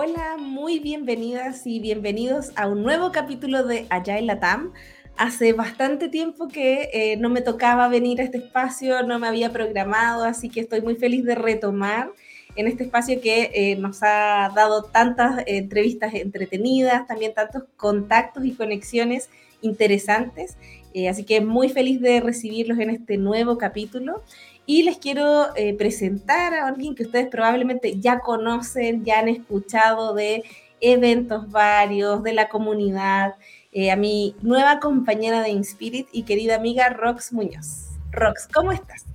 Hola, muy bienvenidas y bienvenidos a un nuevo capítulo de Allá en Latam. Hace bastante tiempo que eh, no me tocaba venir a este espacio, no me había programado, así que estoy muy feliz de retomar en este espacio que eh, nos ha dado tantas entrevistas entretenidas, también tantos contactos y conexiones interesantes. Eh, así que muy feliz de recibirlos en este nuevo capítulo. Y les quiero eh, presentar a alguien que ustedes probablemente ya conocen, ya han escuchado de eventos varios, de la comunidad, eh, a mi nueva compañera de Inspirit y querida amiga Rox Muñoz. Rox, ¿cómo estás?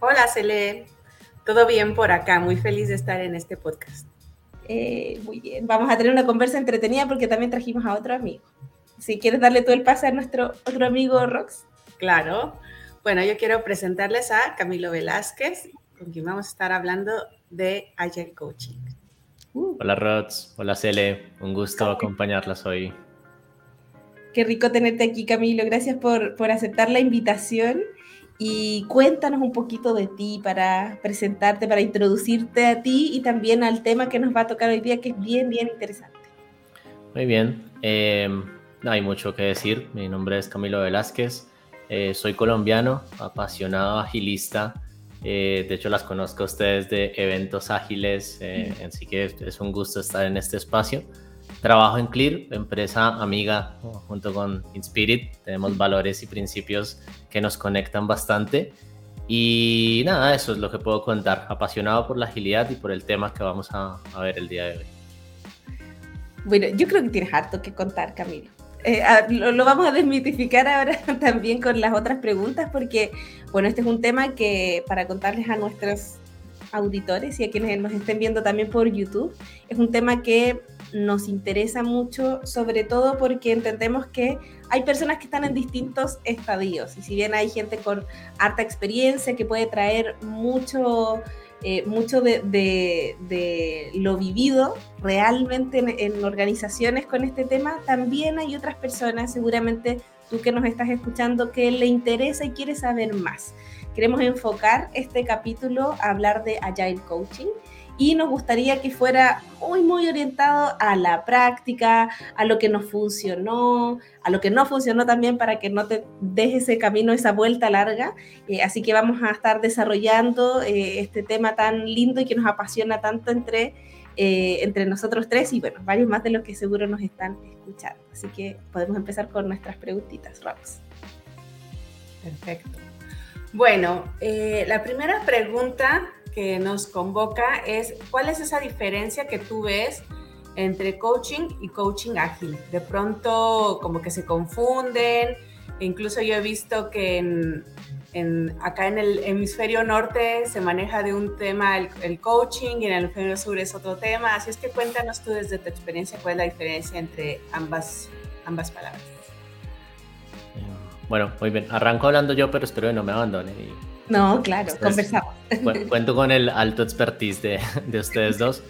Hola, Cele. Todo bien por acá, muy feliz de estar en este podcast. muy bien, vamos a tener una conversa entretenida porque también trajimos a otro amigo si quieres darle todo el pase a nuestro otro amigo Rox. Claro. Bueno, yo quiero presentarles a Camilo Velázquez, con quien vamos a estar hablando de Agile Coaching. Uh. Hola Rox, hola Cele, un gusto acompañarlas hoy. Qué rico tenerte aquí Camilo, gracias por, por aceptar la invitación y cuéntanos un poquito de ti para presentarte, para introducirte a ti y también al tema que nos va a tocar hoy día, que es bien, bien interesante. Muy bien. Eh, no hay mucho que decir. Mi nombre es Camilo Velázquez. Eh, soy colombiano, apasionado agilista. Eh, de hecho, las conozco a ustedes de eventos ágiles, eh, así que es un gusto estar en este espacio. Trabajo en Clear, empresa amiga junto con Inspirit. Tenemos valores y principios que nos conectan bastante. Y nada, eso es lo que puedo contar. Apasionado por la agilidad y por el tema que vamos a, a ver el día de hoy. Bueno, yo creo que tienes harto que contar, Camilo. Eh, lo, vamos a desmitificar ahora también con las otras preguntas, porque, bueno, este es un tema que para contarles a nuestros auditores y a quienes nos estén viendo también por YouTube, es un tema que nos interesa mucho, sobre todo porque entendemos que hay personas que están en distintos estadios y si bien hay gente con harta experiencia que puede traer mucho eh, mucho de, lo vivido realmente en, organizaciones con este tema, también hay otras personas, seguramente tú que nos estás escuchando, que le interesa y quiere saber más. Queremos enfocar este capítulo a hablar de Agile Coaching y nos gustaría que fuera muy, muy orientado a la práctica, a lo que nos funcionó, a lo que no funcionó también para que no te dejes ese camino, esa vuelta larga. Eh, así que vamos a estar desarrollando eh, este tema tan lindo y que nos apasiona tanto entre, eh, entre nosotros tres y bueno, varios más de los que seguro nos están escuchando. Así que podemos empezar con nuestras preguntitas, Ramos. Perfecto. Bueno, la primera pregunta que nos convoca es cuál es esa diferencia que tú ves entre coaching y coaching ágil. De pronto como que se confunden, incluso yo he visto que en, acá en el hemisferio norte se maneja de un tema el, coaching y en el hemisferio sur es otro tema, así es que cuéntanos tú desde tu experiencia cuál es la diferencia entre ambas, ambas palabras. Bueno, muy bien, arranco hablando yo, pero espero que no me abandone. No, claro, conversamos. Cuento con el alto expertise de, de ustedes dos.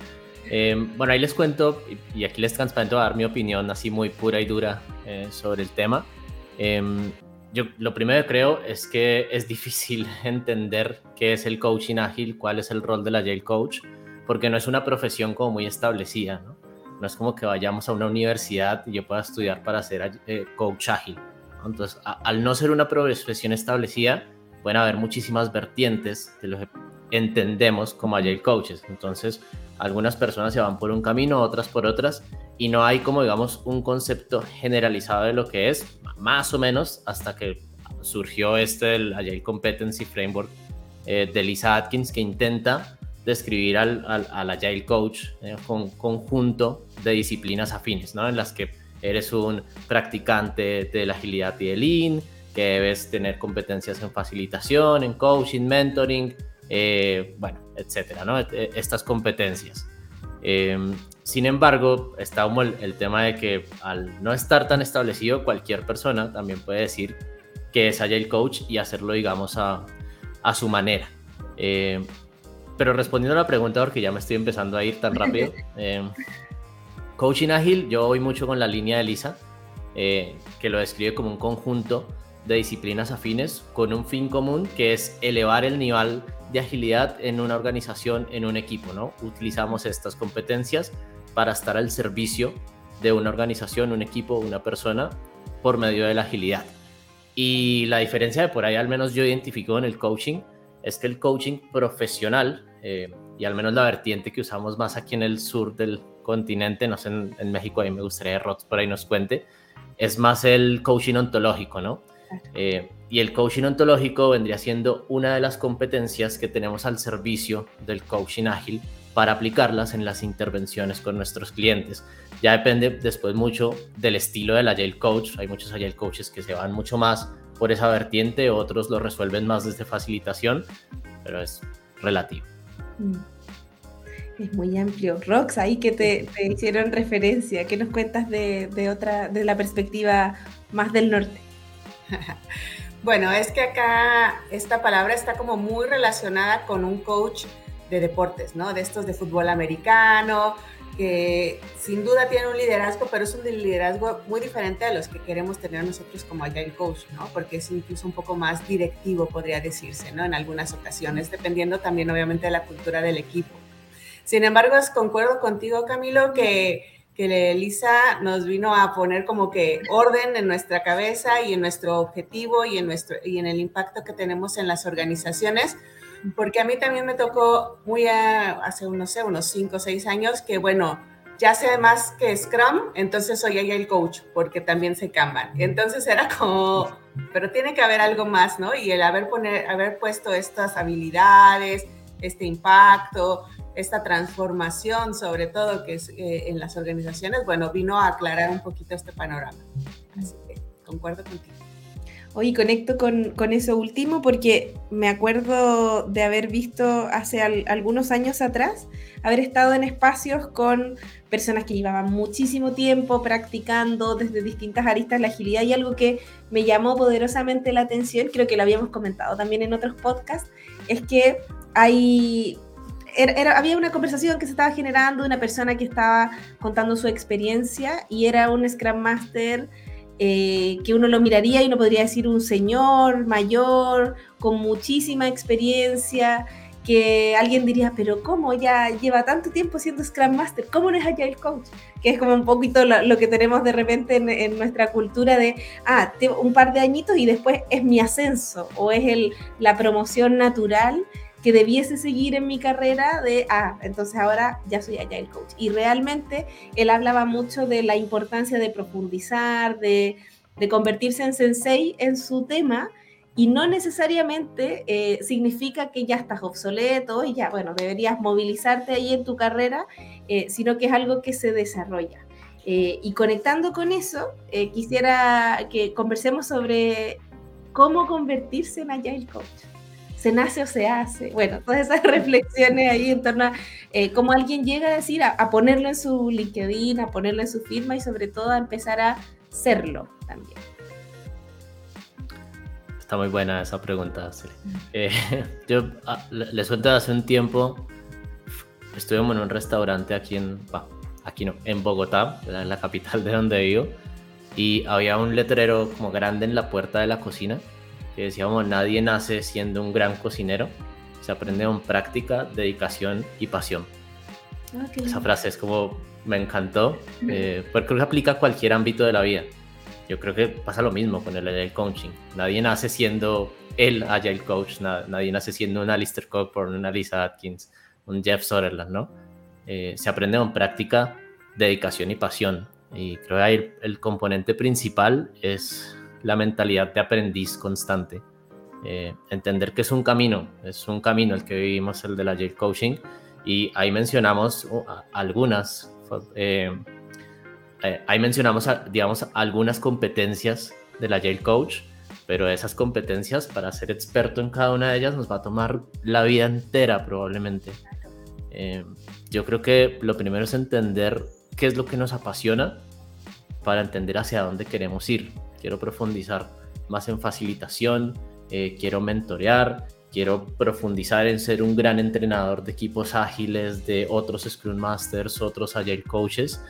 Em, bueno, ahí les cuento y aquí les transparento a dar mi opinión así muy pura y dura eh, sobre el tema. Em, yo lo primero que creo es que es difícil entender qué es el coaching ágil, cuál es el rol de la Yale Coach, porque no es una profesión como muy establecida, ¿no? No es como que vayamos a una universidad y yo pueda estudiar para ser eh, coach ágil. Entonces, al no ser una profesión establecida, pueden haber muchísimas vertientes de lo que entendemos como Agile Coaches. Entonces, algunas personas se van por un camino, otras por otras, y no hay como, digamos, un concepto generalizado de lo que es, más o menos, hasta que surgió este, el Agile Competency Framework eh, de Lisa Atkins, que intenta describir al, al, Agile Coach eh, con conjunto de disciplinas afines, ¿no? En las que eres un practicante de la agilidad y del Lean, que debes tener competencias en facilitación, en coaching, mentoring, eh, bueno, etcétera, ¿no? E, estas competencias. Em, sin embargo, está como el, tema de que al no estar tan establecido, cualquier persona también puede decir que es Agile Coach y hacerlo, digamos, a, a su manera. Em, pero respondiendo a la pregunta, porque ya me estoy empezando a ir tan rápido, em, Coaching Ágil, yo voy mucho con la línea de Lisa, eh, que lo describe como un conjunto de disciplinas afines con un fin común que es elevar el nivel de agilidad en una organización, en un equipo, ¿no? Utilizamos estas competencias para estar al servicio de una organización, un equipo, una persona por medio de la agilidad. Y la diferencia de por ahí, al menos yo identifico en el coaching, es que el coaching profesional, eh, y al menos la vertiente que usamos más aquí en el sur del continente, no sé, en, México, ahí me gustaría que Rox por ahí nos cuente, es más el coaching ontológico, ¿no? Eh, y el coaching ontológico vendría siendo una de las competencias que tenemos al servicio del coaching ágil para aplicarlas en las intervenciones con nuestros clientes. Ya depende después mucho del estilo del Agile Coach. Hay muchos Agile Coaches que se van mucho más por esa vertiente, otros lo resuelven más desde facilitación, pero es relativo. Mm. Es muy amplio. Rox, ahí que te, hicieron referencia, ¿qué nos cuentas de, de, otra, de la perspectiva más del norte? Bueno, es que acá esta palabra está como muy relacionada con un coach de deportes, ¿no? De estos de fútbol americano, que sin duda tiene un liderazgo, pero es un liderazgo muy diferente a los que queremos tener nosotros como Agile Coach, ¿no? Porque es incluso un poco más directivo, podría decirse, ¿no? En algunas ocasiones, dependiendo también obviamente de la cultura del equipo. Sin embargo, concuerdo contigo, Camilo, que, que Elisa nos vino a poner como que orden en nuestra cabeza y en nuestro objetivo y en, nuestro, y en el impacto que tenemos en las organizaciones, porque a mí también me tocó muy hace unos, sé, unos 5 o 6 años que, bueno, ya sé más que Scrum, entonces soy el coach, porque también se Kanban. Entonces era como, pero tiene que haber algo más, ¿no? Y el haber, poner, haber puesto estas habilidades, este impacto, esta transformación, sobre todo que es eh, en las organizaciones, bueno, vino a aclarar un poquito este panorama. Así que concuerdo contigo. Hoy conecto con, con, eso último porque me acuerdo de haber visto hace algunos años atrás, haber estado en espacios con personas que llevaban muchísimo tiempo practicando desde distintas aristas la agilidad y algo que me llamó poderosamente la atención, creo que lo habíamos comentado también en otros podcasts, es que hay era, había una conversación que se estaba generando, una persona que estaba contando su experiencia y era un Scrum Master eh, que uno lo miraría y uno podría decir un señor mayor, con muchísima experiencia, que alguien diría, pero ¿cómo ya lleva tanto tiempo siendo Scrum Master? ¿Cómo no es Agile Coach? Que es como un poquito lo, que tenemos de repente en, nuestra cultura de, ah, un par de añitos y después es mi ascenso o es el, la promoción natural que debiese seguir en mi carrera de, ah, entonces ahora ya soy Agile Coach. Y realmente él hablaba mucho de la importancia de profundizar, de, convertirse en sensei en su tema, y no necesariamente eh, significa que ya estás obsoleto y ya, bueno, deberías movilizarte ahí en tu carrera, eh, sino que es algo que se desarrolla. Eh, y conectando con eso, quisiera que conversemos sobre cómo convertirse en Agile Coach se nace o se hace. Bueno, todas esas reflexiones ahí en torno a eh, cómo alguien llega a decir, a, ponerlo en su LinkedIn, a ponerlo en su firma y sobre todo a empezar a serlo también. Está muy buena esa pregunta. Eh, yo ah, les cuento hace un tiempo, estuvimos en un restaurante aquí en, aquí no, en Bogotá, en la capital de donde vivo, y había un letrero como grande en la puerta de la cocina que decíamos, nadie nace siendo un gran cocinero, se aprende con práctica, dedicación y pasión. Ah, Esa frase es como, me encantó, eh, porque creo que aplica a cualquier ámbito de la vida. Yo creo que pasa lo mismo con el Agile Coaching. Nadie nace siendo el Agile Coach, nadie nace siendo un Alistair Cockburn, una Lisa Atkins, un Jeff Sutherland, ¿no? Eh, se aprende con práctica, dedicación y pasión. Y creo que ahí el componente principal es la mentalidad de aprendiz constante. Eh, entender que es un camino, es un camino el que vivimos, el de la Agile Coaching, y ahí mencionamos algunas, eh, eh, ahí mencionamos, digamos, algunas competencias de la Agile Coach, pero esas competencias, para ser experto en cada una de ellas, nos va a tomar la vida entera probablemente. yo creo que lo primero es entender qué es lo que nos apasiona para entender hacia dónde queremos ir quiero profundizar más en facilitación, eh, quiero mentorear, quiero profundizar en ser un gran entrenador de equipos ágiles, de otros Scrum Masters, otros Agile Coaches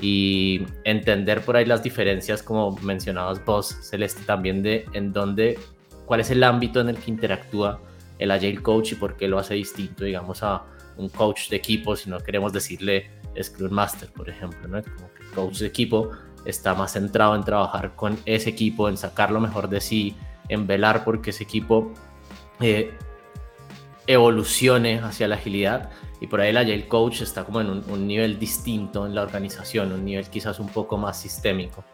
y entender por ahí las diferencias, como mencionabas vos, Celeste, también de en dónde, cuál es el ámbito en el que interactúa el Agile Coach y por qué lo hace distinto, digamos, a un coach de equipo, si no queremos decirle Scrum Master, por ejemplo, ¿no? Como que coach de equipo está más centrado en trabajar con ese equipo, en sacar lo mejor de sí, en velar porque ese equipo eh, evolucione hacia la agilidad. Y por ahí el Agile Coach está como en un, nivel distinto en la organización, un nivel quizás un poco más sistémico.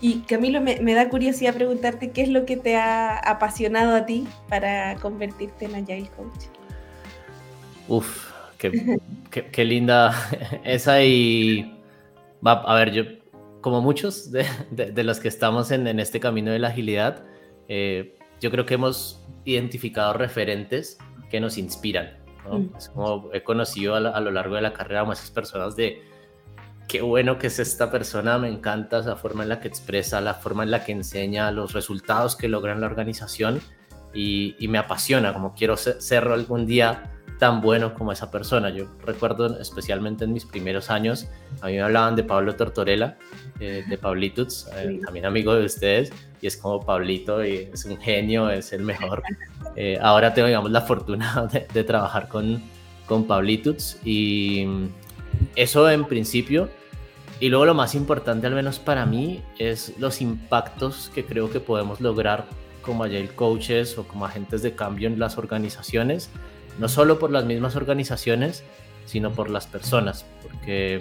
Y Camilo, me, da curiosidad preguntarte qué es lo que te ha apasionado a ti para convertirte en Agile Coach. Uf, qué, qué, linda esa y... Va, a ver, yo, como muchos de, de, los que estamos en, en, este camino de la agilidad, eh, yo creo que hemos identificado referentes que nos inspiran. Mm. Es como he conocido a, a, lo largo de la carrera a muchas personas de qué bueno que es esta persona, me encanta esa forma en la que expresa, la forma en la que enseña, los resultados que logra en la organización y, y me apasiona, como quiero ser, algún día tan bueno como esa persona. Yo recuerdo especialmente en mis primeros años, a mí me hablaban de Pablo Tortorella, eh, de Pablitos, eh, también amigo de ustedes, y es como Pablito, y es un genio, es el mejor. Eh, ahora tengo, digamos, la fortuna de, de trabajar con, con Pablitos y eso en principio y luego lo más importante, al menos para mí, es los impactos que creo que podemos lograr como Agile Coaches o como agentes de cambio en las organizaciones, no solo por las mismas organizaciones, sino por las personas, porque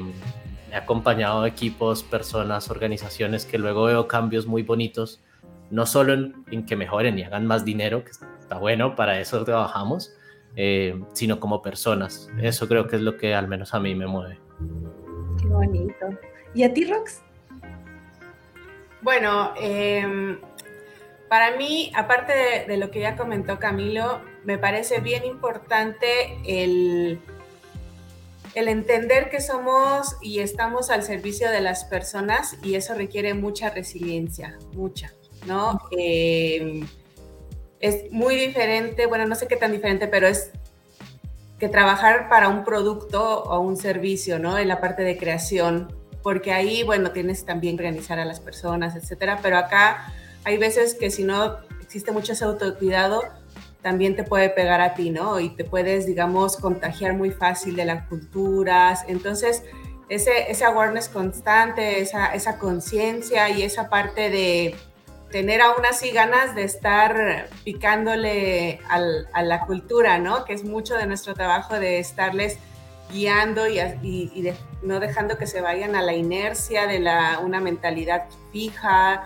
he acompañado equipos, personas, organizaciones que luego veo cambios muy bonitos, no solo en, que mejoren y hagan más dinero, que está bueno, para eso trabajamos, eh, sino como personas. Eso creo que es lo que al menos a mí me mueve. Qué bonito. ¿Y a ti, Rox? Bueno, em, para mí, aparte de, lo que ya comentó Camilo, me parece bien importante el, el entender que somos y estamos al servicio de las personas y eso requiere mucha resiliencia, mucha, ¿no? Em, es muy diferente, bueno, no sé qué tan diferente, pero es que trabajar para un producto o un servicio, ¿no? En la parte de creación, porque ahí, bueno, tienes también organizar a las personas, etcétera, pero acá hay veces que si no existe mucho ese autocuidado, también te puede pegar a ti, ¿no? Y te puedes, digamos, contagiar muy fácil de las culturas. Entonces, ese, ese awareness constante, esa, esa conciencia y esa parte de tener aún así ganas de estar picándole a la cultura, ¿no? Que es mucho de nuestro trabajo de estarles guiando y, y, no dejando que se vayan a la inercia de la, una mentalidad fija,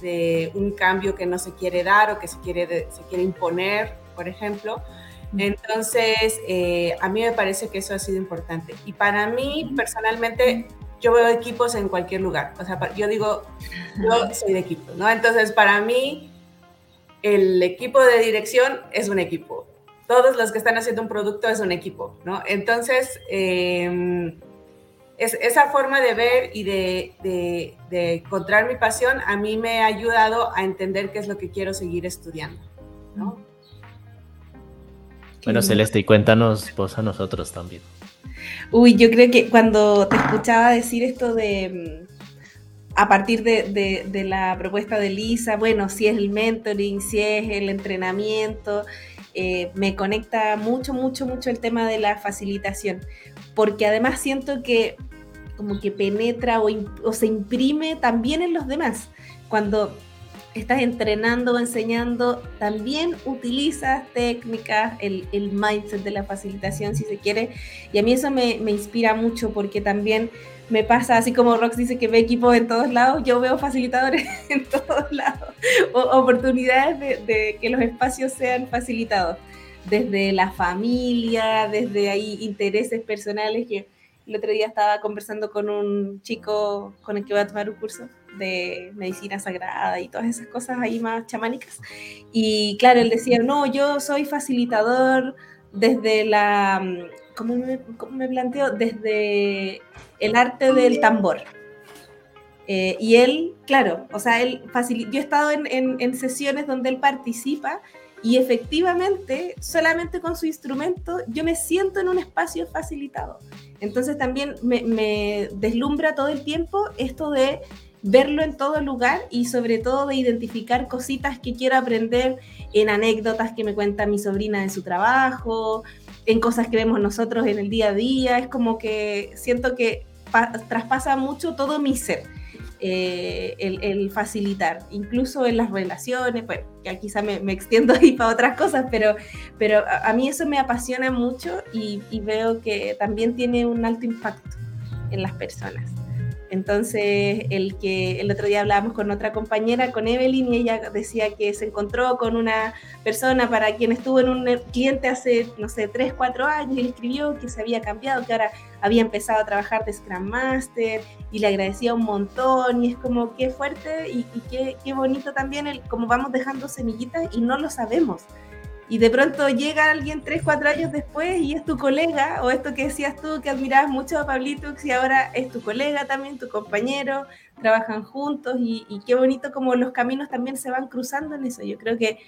de un cambio que no se quiere dar o que se quiere, se quiere imponer, por ejemplo. Entonces, eh, a mí me parece que eso ha sido importante. Y para mí, personalmente, yo veo equipos en cualquier lugar. O sea, yo digo, yo soy de equipo, ¿no? Entonces, para mí, el equipo de dirección es un equipo. Todos los que están haciendo un producto es un equipo, ¿no? Entonces, em, es, esa forma de ver y de, encontrar mi pasión a mí me ha ayudado a entender qué es lo que quiero seguir estudiando, ¿no? Bueno, Celeste, y cuéntanos vos a nosotros también. Uy, yo creo que cuando te escuchaba decir esto de, mm, a partir de, la propuesta de Lisa, bueno, si es el mentoring, si es el entrenamiento, eh, me conecta mucho, mucho, mucho el tema de la facilitación, porque además siento que como que penetra o, se imprime también en los demás. Cuando estás entrenando o enseñando, también utilizas técnicas, el, el, mindset de la facilitación, si se quiere. Y a mí eso me, inspira mucho porque también me pasa, así como Rox dice que ve equipos en todos lados, yo veo facilitadores en todos lados, o, oportunidades de, que los espacios sean facilitados, desde la familia, desde ahí intereses personales que el otro día estaba conversando con un chico con el que voy a tomar un curso de medicina sagrada y todas esas cosas ahí más chamánicas. Y claro, él decía, no, yo soy facilitador desde la, ¿cómo me, cómo planteo? Desde el arte del tambor. Eh, y él, claro, o sea, él yo he estado en, en, sesiones donde él participa y efectivamente, solamente con su instrumento, yo me siento en un espacio facilitado. Entonces también me deslumbra todo el tiempo esto de verlo en todo lugar y sobre todo de identificar cositas que quiero aprender en anécdotas que me cuenta mi sobrina de su trabajo, en cosas que vemos nosotros en el día a día. Es como que siento que traspasa mucho todo mi ser. Eh, el, facilitar, incluso en las relaciones, bueno, ya quizá me, extiendo ahí para otras cosas, pero, pero a, mí eso me apasiona mucho y, veo que también tiene un alto impacto en las personas. Entonces, el que el otro día hablábamos con otra compañera, con Evelyn, y ella decía que se encontró con una persona para quien estuvo en un cliente hace, no sé, 3, 4 años y le escribió que se había cambiado, que ahora había empezado a trabajar de Scrum Master y le agradecía un montón y es como qué fuerte y, qué, qué, bonito también el como vamos dejando semillitas y no lo sabemos y de pronto llega alguien tres, cuatro años después y es tu colega, o esto que decías tú, que admirabas mucho a Pablito, y ahora es tu colega también, tu compañero, trabajan juntos y, qué bonito como los caminos también se van cruzando en eso. Yo creo que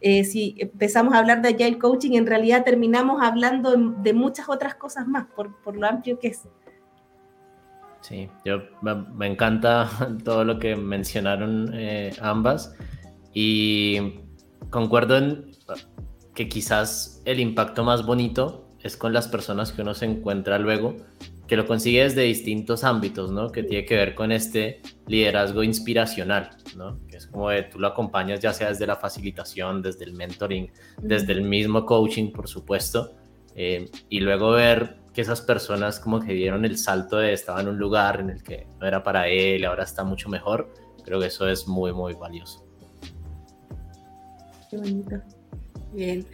eh, si empezamos a hablar de Agile Coaching, en realidad terminamos hablando de muchas otras cosas más, por, por lo amplio que es. Sí, yo me, encanta todo lo que mencionaron eh, ambas y concuerdo en que quizás el impacto más bonito es con las personas que uno se encuentra luego, que lo consigue desde distintos ámbitos, ¿no? Que tiene que ver con este liderazgo inspiracional, ¿no? Que es como de tú lo acompañas ya sea desde la facilitación, desde el mentoring, desde el mismo coaching, por supuesto, eh, y luego ver que esas personas como que dieron el salto de estaba en un lugar en el que no era para él, ahora está mucho mejor, creo que eso es muy, muy valioso. Qué bonito. Bien.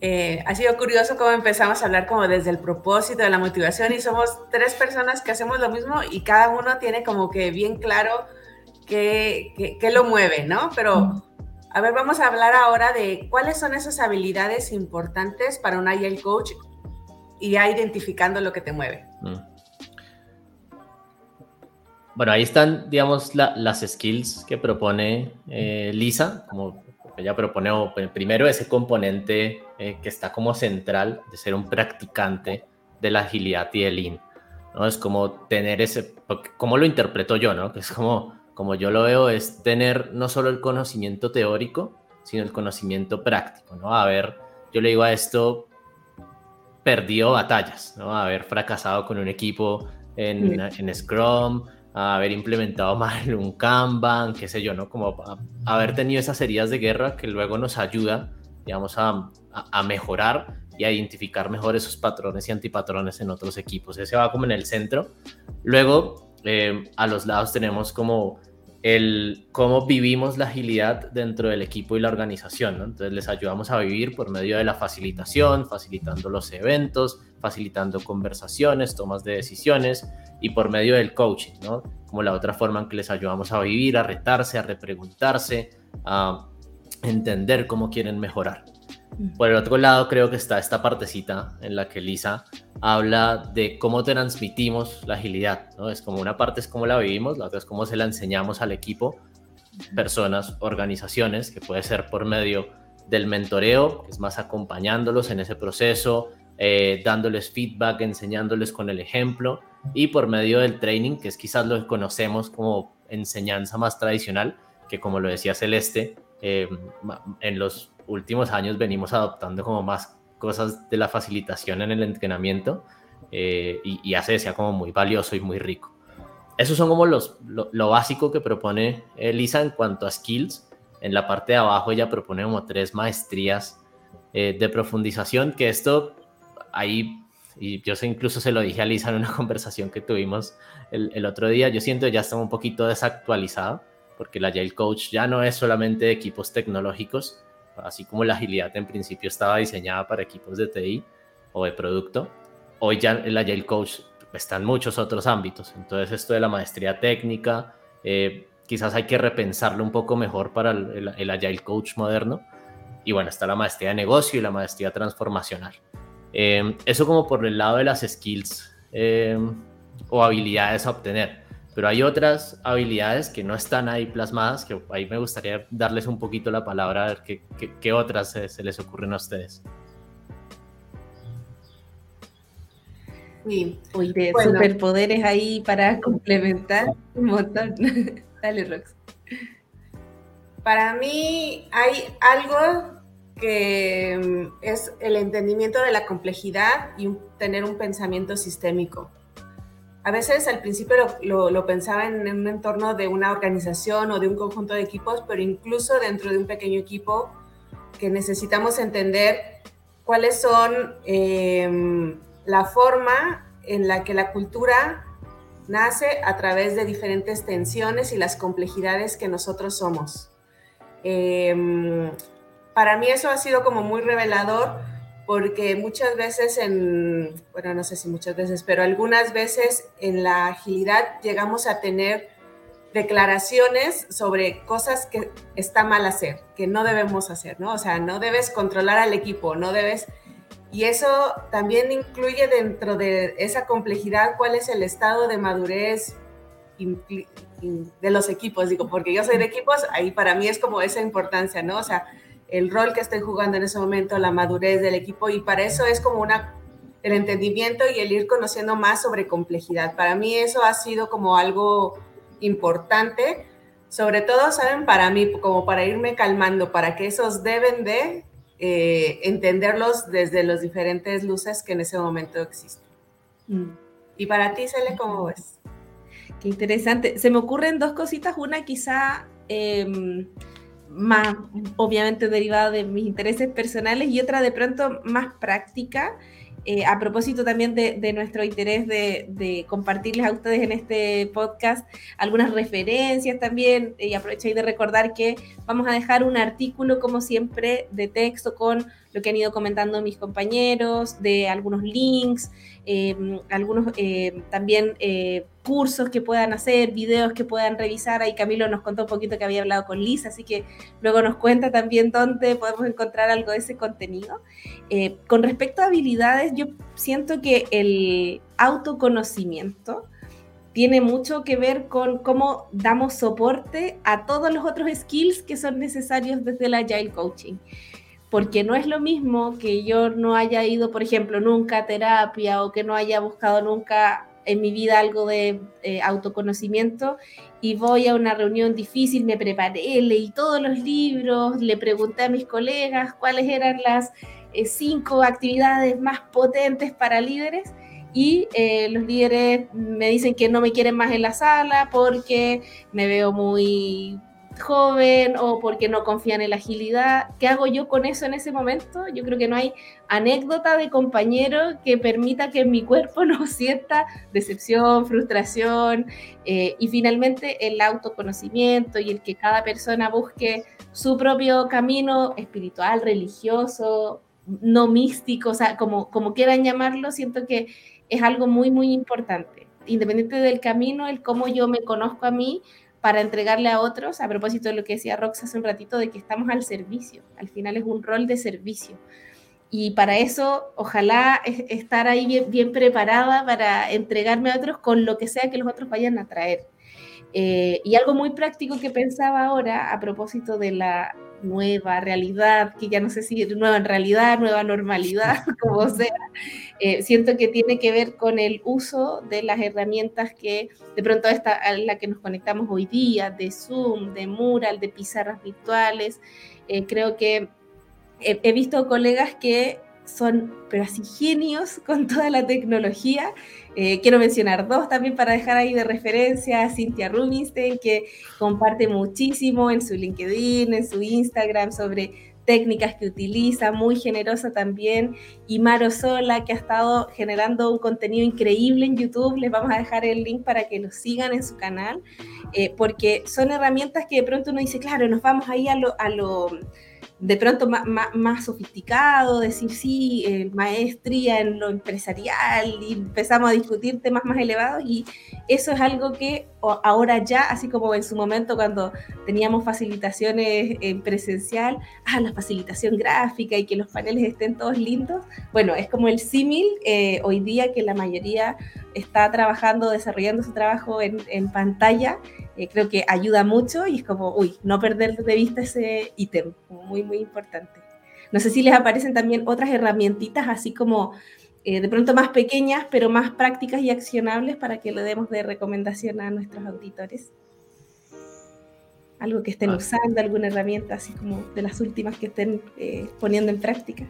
Eh, ha sido curioso cómo empezamos a hablar como desde el propósito de la motivación y somos tres personas que hacemos lo mismo y cada uno tiene como que bien claro qué, qué, lo mueve, ¿no? Pero, a ver, vamos a hablar ahora de cuáles son esas habilidades importantes para un Agile Coach y ya identificando lo que te mueve. Mm. Bueno, ahí están, digamos, las skills que propone eh, Lisa, como ella propone primero ese componente eh, que está como central de ser un practicante de la agilidad y el Lean. ¿no? Es como tener ese, como lo interpreto yo, ¿no? Que es como, como yo lo veo, es tener no solo el conocimiento teórico, sino el conocimiento práctico, ¿no? Haber, yo le digo a esto, perdido batallas, ¿no? Haber fracasado con un equipo en, en Scrum, haber implementado mal un Kanban, qué sé yo, ¿no? Como haber tenido esas heridas de guerra que luego nos ayuda, digamos, a, a, mejorar y a identificar mejor esos patrones y antipatrones en otros equipos. Ese va como en el centro. Luego, eh, a los lados tenemos como el cómo vivimos la agilidad dentro del equipo y la organización. ¿no? Entonces les ayudamos a vivir por medio de la facilitación, facilitando los eventos, facilitando conversaciones, tomas de decisiones y por medio del coaching. Como la otra forma en que les ayudamos a vivir, a retarse, a repreguntarse, a entender cómo quieren mejorar. Por el otro lado, creo que está esta partecita en la que Lisa habla de cómo transmitimos la agilidad, ¿no? Es como una parte es cómo la vivimos, la otra es cómo se la enseñamos al equipo, personas, organizaciones, que puede ser por medio del mentoreo, que es más acompañándolos en ese proceso, eh, dándoles feedback, enseñándoles con el ejemplo y por medio del training, que es quizás lo que conocemos como enseñanza más tradicional, que como lo decía Celeste, eh, en los últimos años venimos adoptando como más cosas de la facilitación en el entrenamiento eh, y, hace decía como muy valioso y muy rico. Esos son como los, lo, básico que propone Elisa en cuanto a skills. En la parte de abajo ella propone como tres maestrías de profundización, que esto ahí, y yo sé, incluso se lo dije a Lisa en una conversación que tuvimos el, otro día, yo siento que ya está un poquito desactualizado, porque la Agile Coach ya no es solamente de equipos tecnológicos, así como la agilidad en principio estaba diseñada para equipos de TI o de producto, hoy ya el Agile Coach está en muchos otros ámbitos. Entonces esto de la maestría técnica, eh, quizás hay que repensarlo un poco mejor para el, el, Agile Coach moderno. Y bueno, está la maestría de negocio y la maestría transformacional. Em, eso como por el lado de las skills em, o habilidades a obtener. Pero hay otras habilidades que no están ahí plasmadas, que ahí me gustaría darles un poquito la palabra, a ver qué, qué, otras se, les ocurren a ustedes. Sí. Uy, de superpoderes ahí para complementar un montón. Dale, Rox. Para mí hay algo que mm, es el entendimiento de la complejidad y tener un pensamiento sistémico. A veces al principio lo, pensaba en, un entorno de una organización o de un conjunto de equipos, pero incluso dentro de un pequeño equipo que necesitamos entender cuáles son em, la forma en la que la cultura nace a través de diferentes tensiones y las complejidades que nosotros somos. Em, para mí eso ha sido como muy revelador porque muchas veces en, bueno, no sé si muchas veces, pero algunas veces en la agilidad llegamos a tener declaraciones sobre cosas que está mal hacer, que no debemos hacer, ¿no? O sea, no debes controlar al equipo, no debes... Y eso también incluye dentro de esa complejidad cuál es el estado de madurez de los equipos, digo, porque yo soy de equipos, ahí para mí es como esa importancia, ¿no? O sea, el rol que estoy jugando en ese momento, la madurez del equipo y para eso es como una el entendimiento y el ir conociendo más sobre complejidad. Para mí eso ha sido como algo importante, sobre todo, saben, para mí, como para irme calmando, para que esos deben de eh, entenderlos desde los diferentes luces que en ese momento existen. Mm. Y para ti, Cele, ¿cómo ves? Qué interesante. Se me ocurren dos cositas. Una quizá... Em, más obviamente derivada de mis intereses personales y otra de pronto más práctica. Eh, a propósito también de, nuestro interés de, compartirles a ustedes en este podcast algunas referencias también, y aprovecho de recordar que vamos a dejar un artículo, como siempre, de texto con lo que han ido comentando mis compañeros, de algunos links, em, algunos em, también eh, cursos que puedan hacer, videos que puedan revisar. Ahí Camilo nos contó un poquito que había hablado con Lisa, así que luego nos cuenta también dónde podemos encontrar algo de ese contenido. Eh, con respecto a habilidades, yo siento que el autoconocimiento tiene mucho que ver con cómo damos soporte a todos los otros skills que son necesarios desde el Agile Coaching porque no es lo mismo que yo no haya ido, por ejemplo, nunca a terapia o que no haya buscado nunca en mi vida algo de eh, autoconocimiento y voy a una reunión difícil, me preparé, leí todos los libros, le pregunté a mis colegas cuáles eran las eh, cinco actividades más potentes para líderes y eh, los líderes me dicen que no me quieren más en la sala porque me veo muy joven o porque no confían en la agilidad. ¿Qué hago yo con eso en ese momento? Yo creo que no hay anécdota de compañero que permita que mi cuerpo no sienta decepción, frustración eh, y finalmente el autoconocimiento y el que cada persona busque su propio camino espiritual, religioso, no místico, o sea, como, como quieran llamarlo, siento que es algo muy, muy importante. Independiente del camino, el cómo yo me conozco a mí, para entregarle a otros, a propósito de lo que decía Rox hace un ratito, de que estamos al servicio, al final es un rol de servicio. Y para eso, ojalá estar ahí bien, preparada para entregarme a otros con lo que sea que los otros vayan a traer. Eh, y algo muy práctico que pensaba ahora a propósito de la nueva realidad, que ya no sé si nueva realidad, nueva normalidad, como sea, eh, siento que tiene que ver con el uso de las herramientas que de pronto esta, a la que nos conectamos hoy día, de Zoom, de Mural, de pizarras virtuales. Eh, creo que he, visto colegas que son, pero así genios con toda la tecnología. Eh, quiero mencionar dos también para dejar ahí de referencia, Cynthia Rubinstein, que comparte muchísimo en su LinkedIn, en su Instagram sobre técnicas que utiliza, muy generosa también, y Maro Sola, que ha estado generando un contenido increíble en YouTube. Les vamos a dejar el link para que lo sigan en su canal, eh, porque son herramientas que de pronto uno dice, claro, nos vamos ahí a a lo de pronto más, más, sofisticado, decir sí, eh, maestría en lo empresarial y empezamos a discutir temas más elevados y eso es algo que ahora ya, así como en su momento cuando teníamos facilitaciones en presencial, ah, la facilitación gráfica y que los paneles estén todos lindos, bueno, es como el símil eh, hoy día que la mayoría está trabajando, desarrollando su trabajo en, en pantalla eh, creo que ayuda mucho y es como, uy, no perder de vista ese ítem, muy, muy importante. No sé si les aparecen también otras herramientitas así como eh, de pronto más pequeñas, pero más prácticas y accionables para que le demos de recomendación a nuestros auditores. algo que estén ah. usando, alguna herramienta así como de las últimas que estén eh, poniendo en práctica.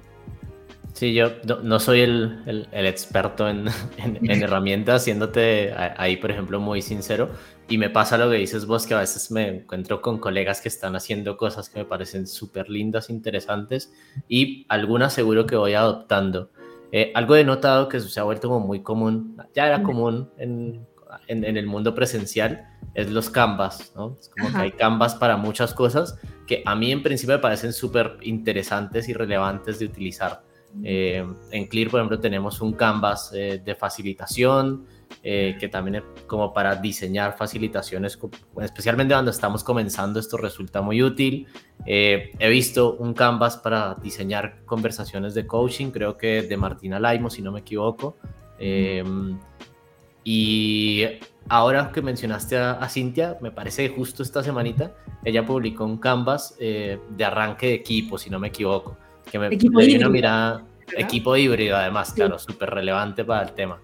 Sí, yo no, soy el, el, experto en, en, herramientas, siéndote ahí, por ejemplo, muy sincero. Y me pasa lo que dices vos, que a veces me encuentro con colegas que están haciendo cosas que me parecen súper lindas, interesantes, y algunas seguro que voy adoptando. Eh, algo he notado que se ha vuelto como muy común, ya era común en, en, el mundo presencial, es los canvas, ¿no? Es como que hay canvas para muchas cosas que a mí en principio me parecen súper interesantes y relevantes de utilizar eh, en Clear, por ejemplo, tenemos un canvas eh, de facilitación, eh, que también como para diseñar facilitaciones, especialmente cuando estamos comenzando, esto resulta muy útil. he visto un canvas para diseñar conversaciones de coaching, creo que de Martina Laimo, si no me equivoco. y ahora que mencionaste a, Cintia, me parece que justo esta semanita ella publicó un canvas de arranque de equipo, si no me equivoco que me equipo híbrido. Mira, equipo híbrido, además, claro, súper relevante para el tema.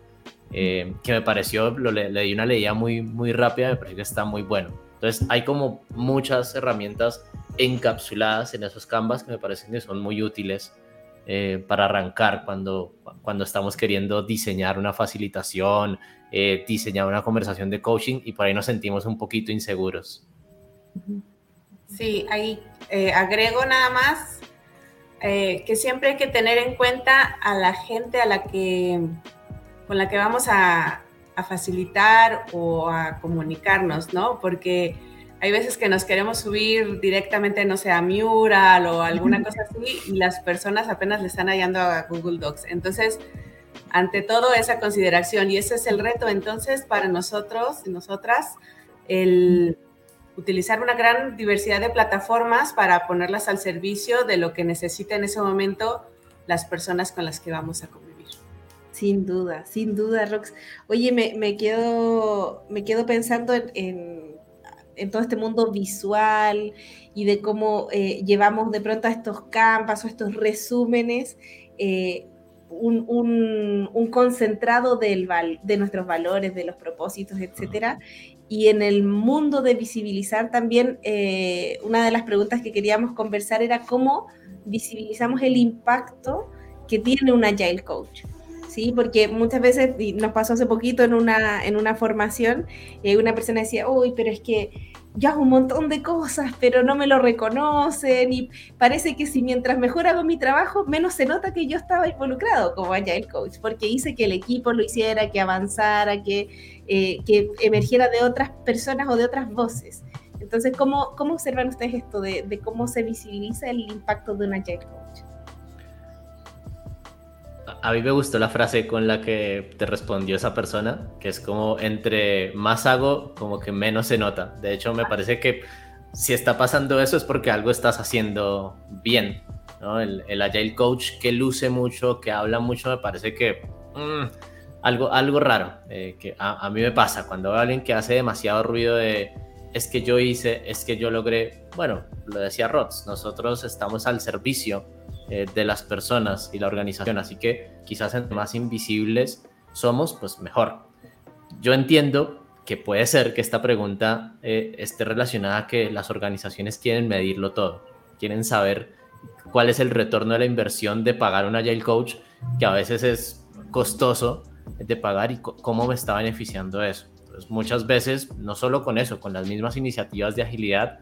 Eh, que me pareció, lo, le, di una leída muy, muy rápida, me parece que está muy bueno. Entonces, hay como muchas herramientas encapsuladas en esos canvas que me parecen que son muy útiles eh, para arrancar cuando, cuando estamos queriendo diseñar una facilitación, eh, diseñar una conversación de coaching y por ahí nos sentimos un poquito inseguros. Sí, ahí agrego nada más eh, que siempre hay que tener en cuenta a la gente a la que, con la que vamos a, facilitar o a comunicarnos, ¿no? Porque hay veces que nos queremos subir directamente, no sé, a Mural o alguna cosa así, y las personas apenas le están hallando a Google Docs. Entonces, ante todo, esa consideración, y ese es el reto entonces para nosotros y nosotras, el utilizar una gran diversidad de plataformas para ponerlas al servicio de lo que necesita en ese momento las personas con las que vamos a convivir. Sin duda, sin duda, Rox. Oye, me, quedo, me quedo pensando en, todo este mundo visual y de cómo eh, llevamos de pronto a estos campas o estos resúmenes eh, un, concentrado del de nuestros valores, de los propósitos, etcétera, y en el mundo de visibilizar también, eh, una de las preguntas que queríamos conversar era cómo visibilizamos el impacto que tiene un Agile Coach. ¿Sí? Porque muchas veces, y nos pasó hace poquito en una, en una formación, eh, una persona decía, uy, pero es que yo hago un montón de cosas, pero no me lo reconocen y parece que si mientras mejor hago mi trabajo, menos se nota que yo estaba involucrado como Agile Coach, porque hice que el equipo lo hiciera, que avanzara, que, eh, que emergiera de otras personas o de otras voces. Entonces, ¿cómo, cómo observan ustedes esto de, de cómo se visibiliza el impacto de un Agile Coach? A mí me gustó la frase con la que te respondió esa persona, que es como entre más hago, como que menos se nota. De hecho, me parece que si está pasando eso es porque algo estás haciendo bien. ¿no? El, el, Agile Coach que luce mucho, que habla mucho, me parece que mm, algo, algo raro, eh, que a, a, mí me pasa cuando veo a alguien que hace demasiado ruido de es que yo hice, es que yo logré, bueno, lo decía Rods, nosotros estamos al servicio eh, de las personas y la organización. Así que quizás entre más invisibles somos, pues mejor. Yo entiendo que puede ser que esta pregunta eh, esté relacionada a que las organizaciones quieren medirlo todo, quieren saber cuál es el retorno de la inversión de pagar un Agile Coach, que a veces es costoso de pagar y cómo me está beneficiando eso. Entonces, muchas veces, no solo con eso, con las mismas iniciativas de agilidad,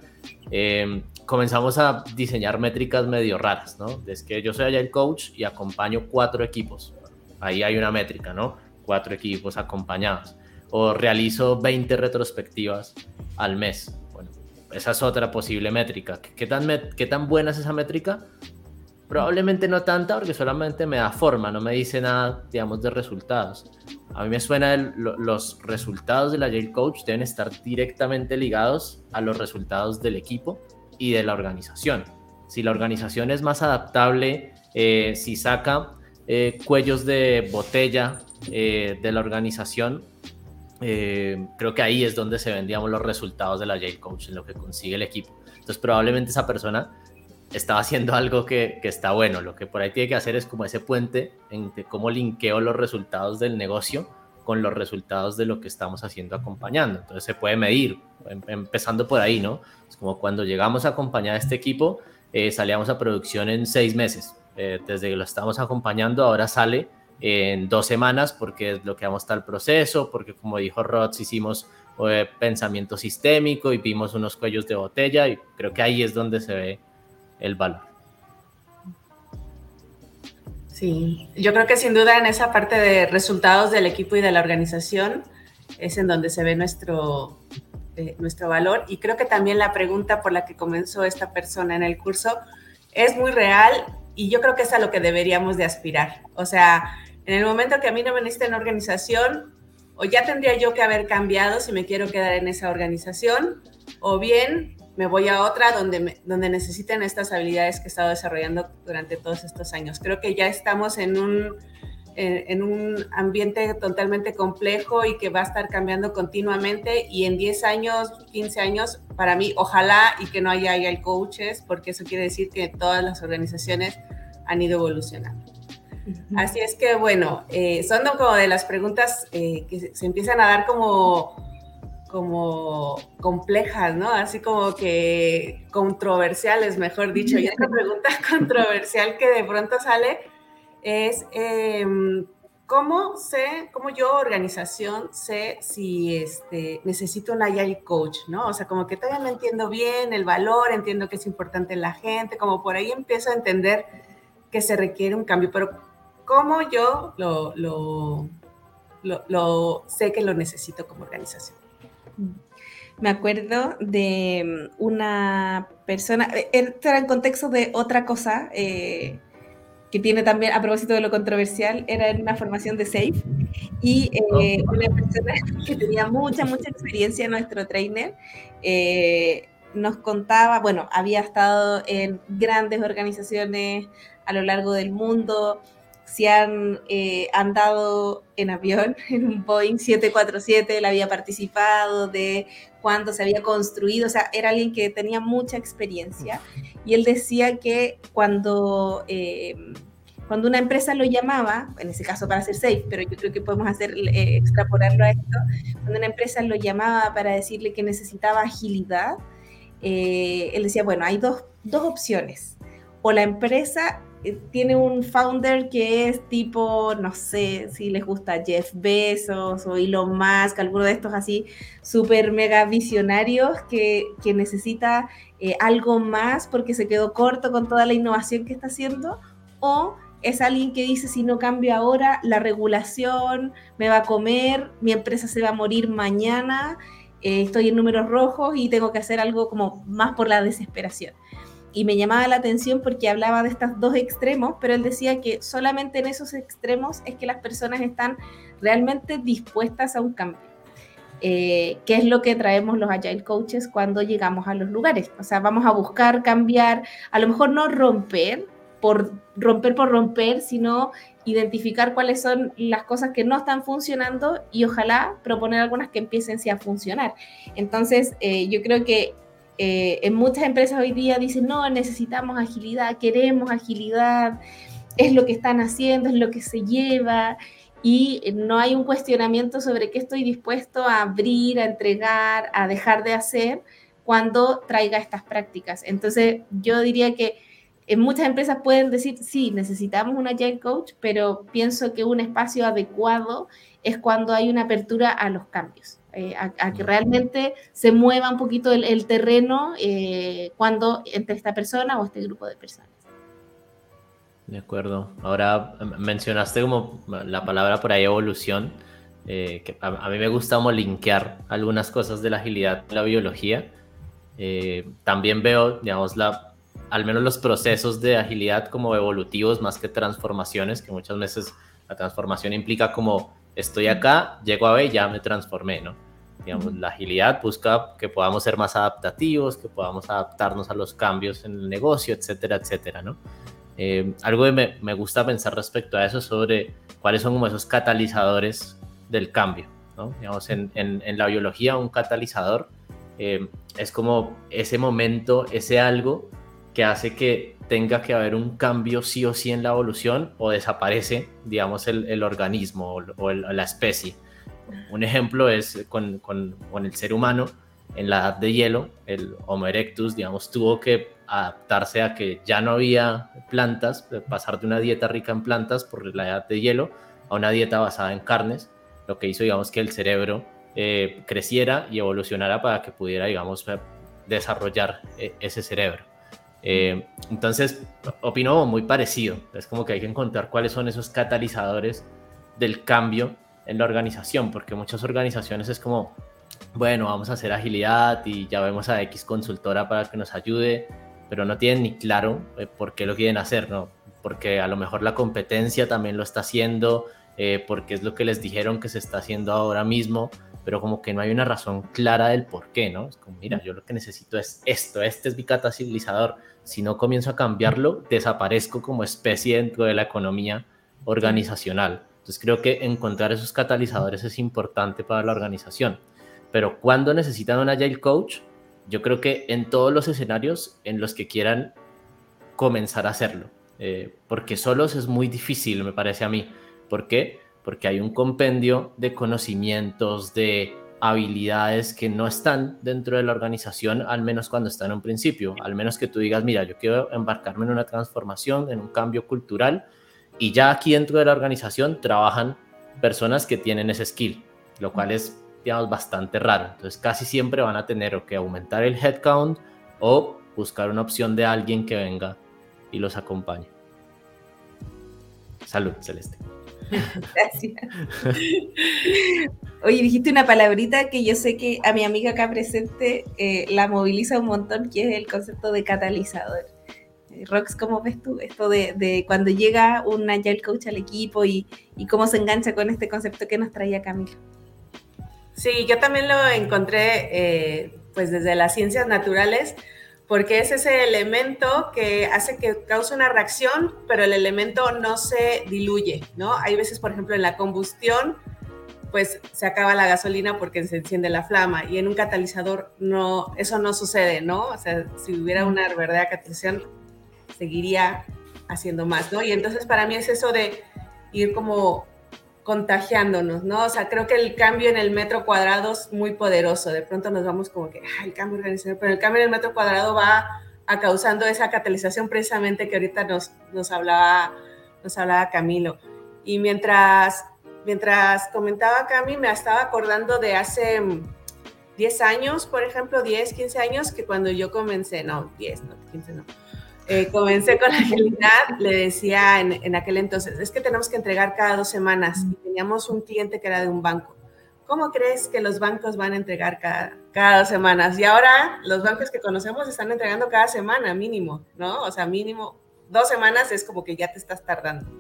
eh, comenzamos a diseñar métricas medio raras, ¿no? Es que yo soy allá el coach y acompaño cuatro equipos. Ahí hay una métrica, ¿no? Cuatro equipos acompañados. O realizo 20 retrospectivas al mes. Bueno, esa es otra posible métrica. ¿Qué tan, qué tan buena es esa métrica? Probablemente no tanta porque solamente me da forma, no me dice nada, digamos, de resultados. A mí me suena los resultados de la Yale Coach deben estar directamente ligados a los resultados del equipo y de la organización. Si la organización es más adaptable, eh, si saca eh, cuellos de botella eh, de la organización, creo que ahí es donde se ven, digamos, los resultados de la Yale Coach, en lo que consigue el equipo. Entonces, probablemente esa persona estaba haciendo algo que, está bueno. Lo que por ahí tiene que hacer es como ese puente entre cómo linkeo los resultados del negocio con los resultados de lo que estamos haciendo acompañando. Entonces se puede medir, em, empezando por ahí, ¿no? Es como cuando llegamos a acompañar a este equipo, eh, salíamos a producción en seis meses. Eh, desde que lo estamos acompañando, ahora sale en dos semanas porque es lo que vamos el proceso, porque como dijo Rods, hicimos eh, pensamiento sistémico y vimos unos cuellos de botella y creo que ahí es donde se ve el valor. Sí, yo creo que sin duda en esa parte de resultados del equipo y de la organización es en donde se ve nuestro, eh, nuestro valor. Y creo que también la pregunta por la que comenzó esta persona en el curso es muy real y yo creo que es a lo que deberíamos de aspirar. O sea, en el momento que a mí no me necesita en organización, o ya tendría yo que haber cambiado si me quiero quedar en esa organización, o bien me voy a otra donde, donde necesiten estas habilidades que he estado desarrollando durante todos estos años. Creo que ya estamos en un, en, un ambiente totalmente complejo y que va a estar cambiando continuamente y en 10 años, 15 años, para mí, ojalá y que no haya, haya coaches, porque eso quiere decir que todas las organizaciones han ido evolucionando. Así es que, bueno, eh, son como de las preguntas eh, que se empiezan a dar como como complejas, ¿no? Así como que controversiales, mejor dicho. Y esta pregunta controversial que de pronto sale es, em, ¿cómo sé, cómo yo, organización, sé si este, necesito un agile coach, ¿no? O sea, como que todavía no entiendo bien el valor, entiendo que es importante la gente, como por ahí empiezo a entender que se requiere un cambio, pero ¿cómo yo lo, lo, lo sé que lo necesito como organización? Me acuerdo de mm, una persona, eh, esto era en contexto de otra cosa eh, que tiene también, a propósito de lo controversial, era en una formación de SAFE y eh, oh. una persona que tenía mucha, mucha experiencia, nuestro trainer, nos contaba, bueno, había estado en grandes organizaciones a lo largo del mundo, si han eh, andado en avión, en un Boeing 747, él había participado de cuando se había construido, o sea, era alguien que tenía mucha experiencia. Y él decía que cuando, eh, cuando una empresa lo llamaba, en ese caso para ser safe, pero yo creo que podemos hacer, eh, extrapolarlo a esto, cuando una empresa lo llamaba para decirle que necesitaba agilidad, él decía, bueno, hay dos, dos opciones. O la empresa eh, tiene un founder que es tipo, no sé si les gusta Jeff Bezos o Elon Musk, alguno de estos así súper mega visionarios que, que necesita eh, algo más porque se quedó corto con toda la innovación que está haciendo, o es alguien que dice si no cambio ahora, la regulación me va a comer, mi empresa se va a morir mañana, eh, estoy en números rojos y tengo que hacer algo como más por la desesperación y me llamaba la atención porque hablaba de estos dos extremos, pero él decía que solamente en esos extremos es que las personas están realmente dispuestas a un cambio. Eh, ¿Qué es lo que traemos los Agile Coaches cuando llegamos a los lugares? O sea, vamos a buscar cambiar, a lo mejor no romper por romper por romper, sino identificar cuáles son las cosas que no están funcionando y ojalá proponer algunas que empiecen a funcionar. Entonces, eh, yo creo que eh, en muchas empresas hoy día dicen, no, necesitamos agilidad, queremos agilidad, es lo que están haciendo, es lo que se lleva, y no hay un cuestionamiento sobre qué estoy dispuesto a abrir, a entregar, a dejar de hacer cuando traiga estas prácticas. Entonces, yo diría que en muchas empresas pueden decir, sí, necesitamos un Agile Coach, pero pienso que un espacio adecuado es cuando hay una apertura a los cambios. Eh, a, que realmente se mueva un poquito el, terreno eh, cuando entre esta persona o este grupo de personas. De acuerdo. Ahora mencionaste como la palabra por ahí evolución, eh, que a, mí me gusta como linkear algunas cosas de la agilidad la biología. también veo, digamos, la, al menos los procesos de agilidad como evolutivos más que transformaciones, que muchas veces la transformación implica como estoy acá, llego a B y ya me transformé, ¿no? Digamos, la agilidad busca que podamos ser más adaptativos, que podamos adaptarnos a los cambios en el negocio, etcétera, etcétera, ¿no? Eh, algo que me, me, gusta pensar respecto a eso sobre cuáles son como esos catalizadores del cambio, ¿no? Digamos, en, en, en la biología un catalizador eh, es como ese momento, ese algo que hace que tenga que haber un cambio sí o sí en la evolución o desaparece, digamos, el, el organismo o, la especie. Un ejemplo es con, el ser humano. en la edad de hielo, el Homo erectus, digamos, tuvo que adaptarse a que ya no había plantas, pasar de una dieta rica en plantas por la edad de hielo a una dieta basada en carnes, lo que hizo, digamos, que el cerebro eh, creciera y evolucionara para que pudiera, digamos, desarrollar eh, ese cerebro. Eh, entonces, opino muy parecido. Es como que hay que encontrar cuáles son esos catalizadores del cambio en la organización, porque muchas organizaciones es como, bueno, vamos a hacer agilidad y ya vemos a X consultora para que nos ayude, pero no tienen ni claro eh, por qué lo quieren hacer, ¿no? Porque a lo mejor la competencia también lo está haciendo, eh, porque es lo que les dijeron que se está haciendo ahora mismo, pero como que no hay una razón clara del por qué, ¿no? Es como, mira, yo lo que necesito es esto, este es mi catalizador. Si no comienzo a cambiarlo, desaparezco como especie dentro de la economía organizacional. Entonces creo que encontrar esos catalizadores es importante para la organización. Pero cuando necesitan un agile coach, yo creo que en todos los escenarios en los que quieran comenzar a hacerlo. Eh, porque solos es muy difícil, me parece a mí. ¿Por qué? Porque hay un compendio de conocimientos, de habilidades que no están dentro de la organización, al menos cuando están en un principio. Al menos que tú digas, mira, yo quiero embarcarme en una transformación, en un cambio cultural, y ya aquí dentro de la organización trabajan personas que tienen ese skill, lo cual es, digamos, bastante raro. Entonces casi siempre van a tener o que aumentar el headcount o buscar una opción de alguien que venga y los acompañe. Salud, Celeste. Gracias. Oye, dijiste una palabrita que yo sé que a mi amiga acá presente eh, la moviliza un montón, que es el concepto de catalizador. Rox, ¿cómo ves tú esto de, cuando llega un Agile Coach al equipo y, cómo se engancha con este concepto que nos traía Camilo? Sí, yo también lo encontré eh, pues desde las ciencias naturales, porque es ese elemento que hace que cause una reacción, pero el elemento no se diluye, ¿no? Hay veces, por ejemplo, en la combustión, pues se acaba la gasolina porque se enciende la flama y en un catalizador no, eso no sucede, ¿no? O sea, si hubiera una verdadera catalización, seguiría haciendo más, ¿no? Y entonces para mí es eso de ir como contagiándonos, ¿no? O sea, creo que el cambio en el metro cuadrado es muy poderoso. De pronto nos vamos como que, ay, el cambio organizacional, pero el cambio en el metro cuadrado va a causando esa catalización precisamente que ahorita nos, nos, hablaba, nos hablaba Camilo. Y mientras, mientras comentaba Cami, me estaba acordando de hace 10 años, por ejemplo, 10, 15 años, que cuando yo comencé, no, 10, no, 15 no, eh, comencé con agilidad, le decía en, aquel entonces, es que tenemos que entregar cada dos semanas y teníamos un cliente que era de un banco. ¿Cómo crees que los bancos van a entregar cada, cada dos semanas? Y ahora los bancos que conocemos están entregando cada semana mínimo, ¿no? O sea, mínimo dos semanas es como que ya te estás tardando.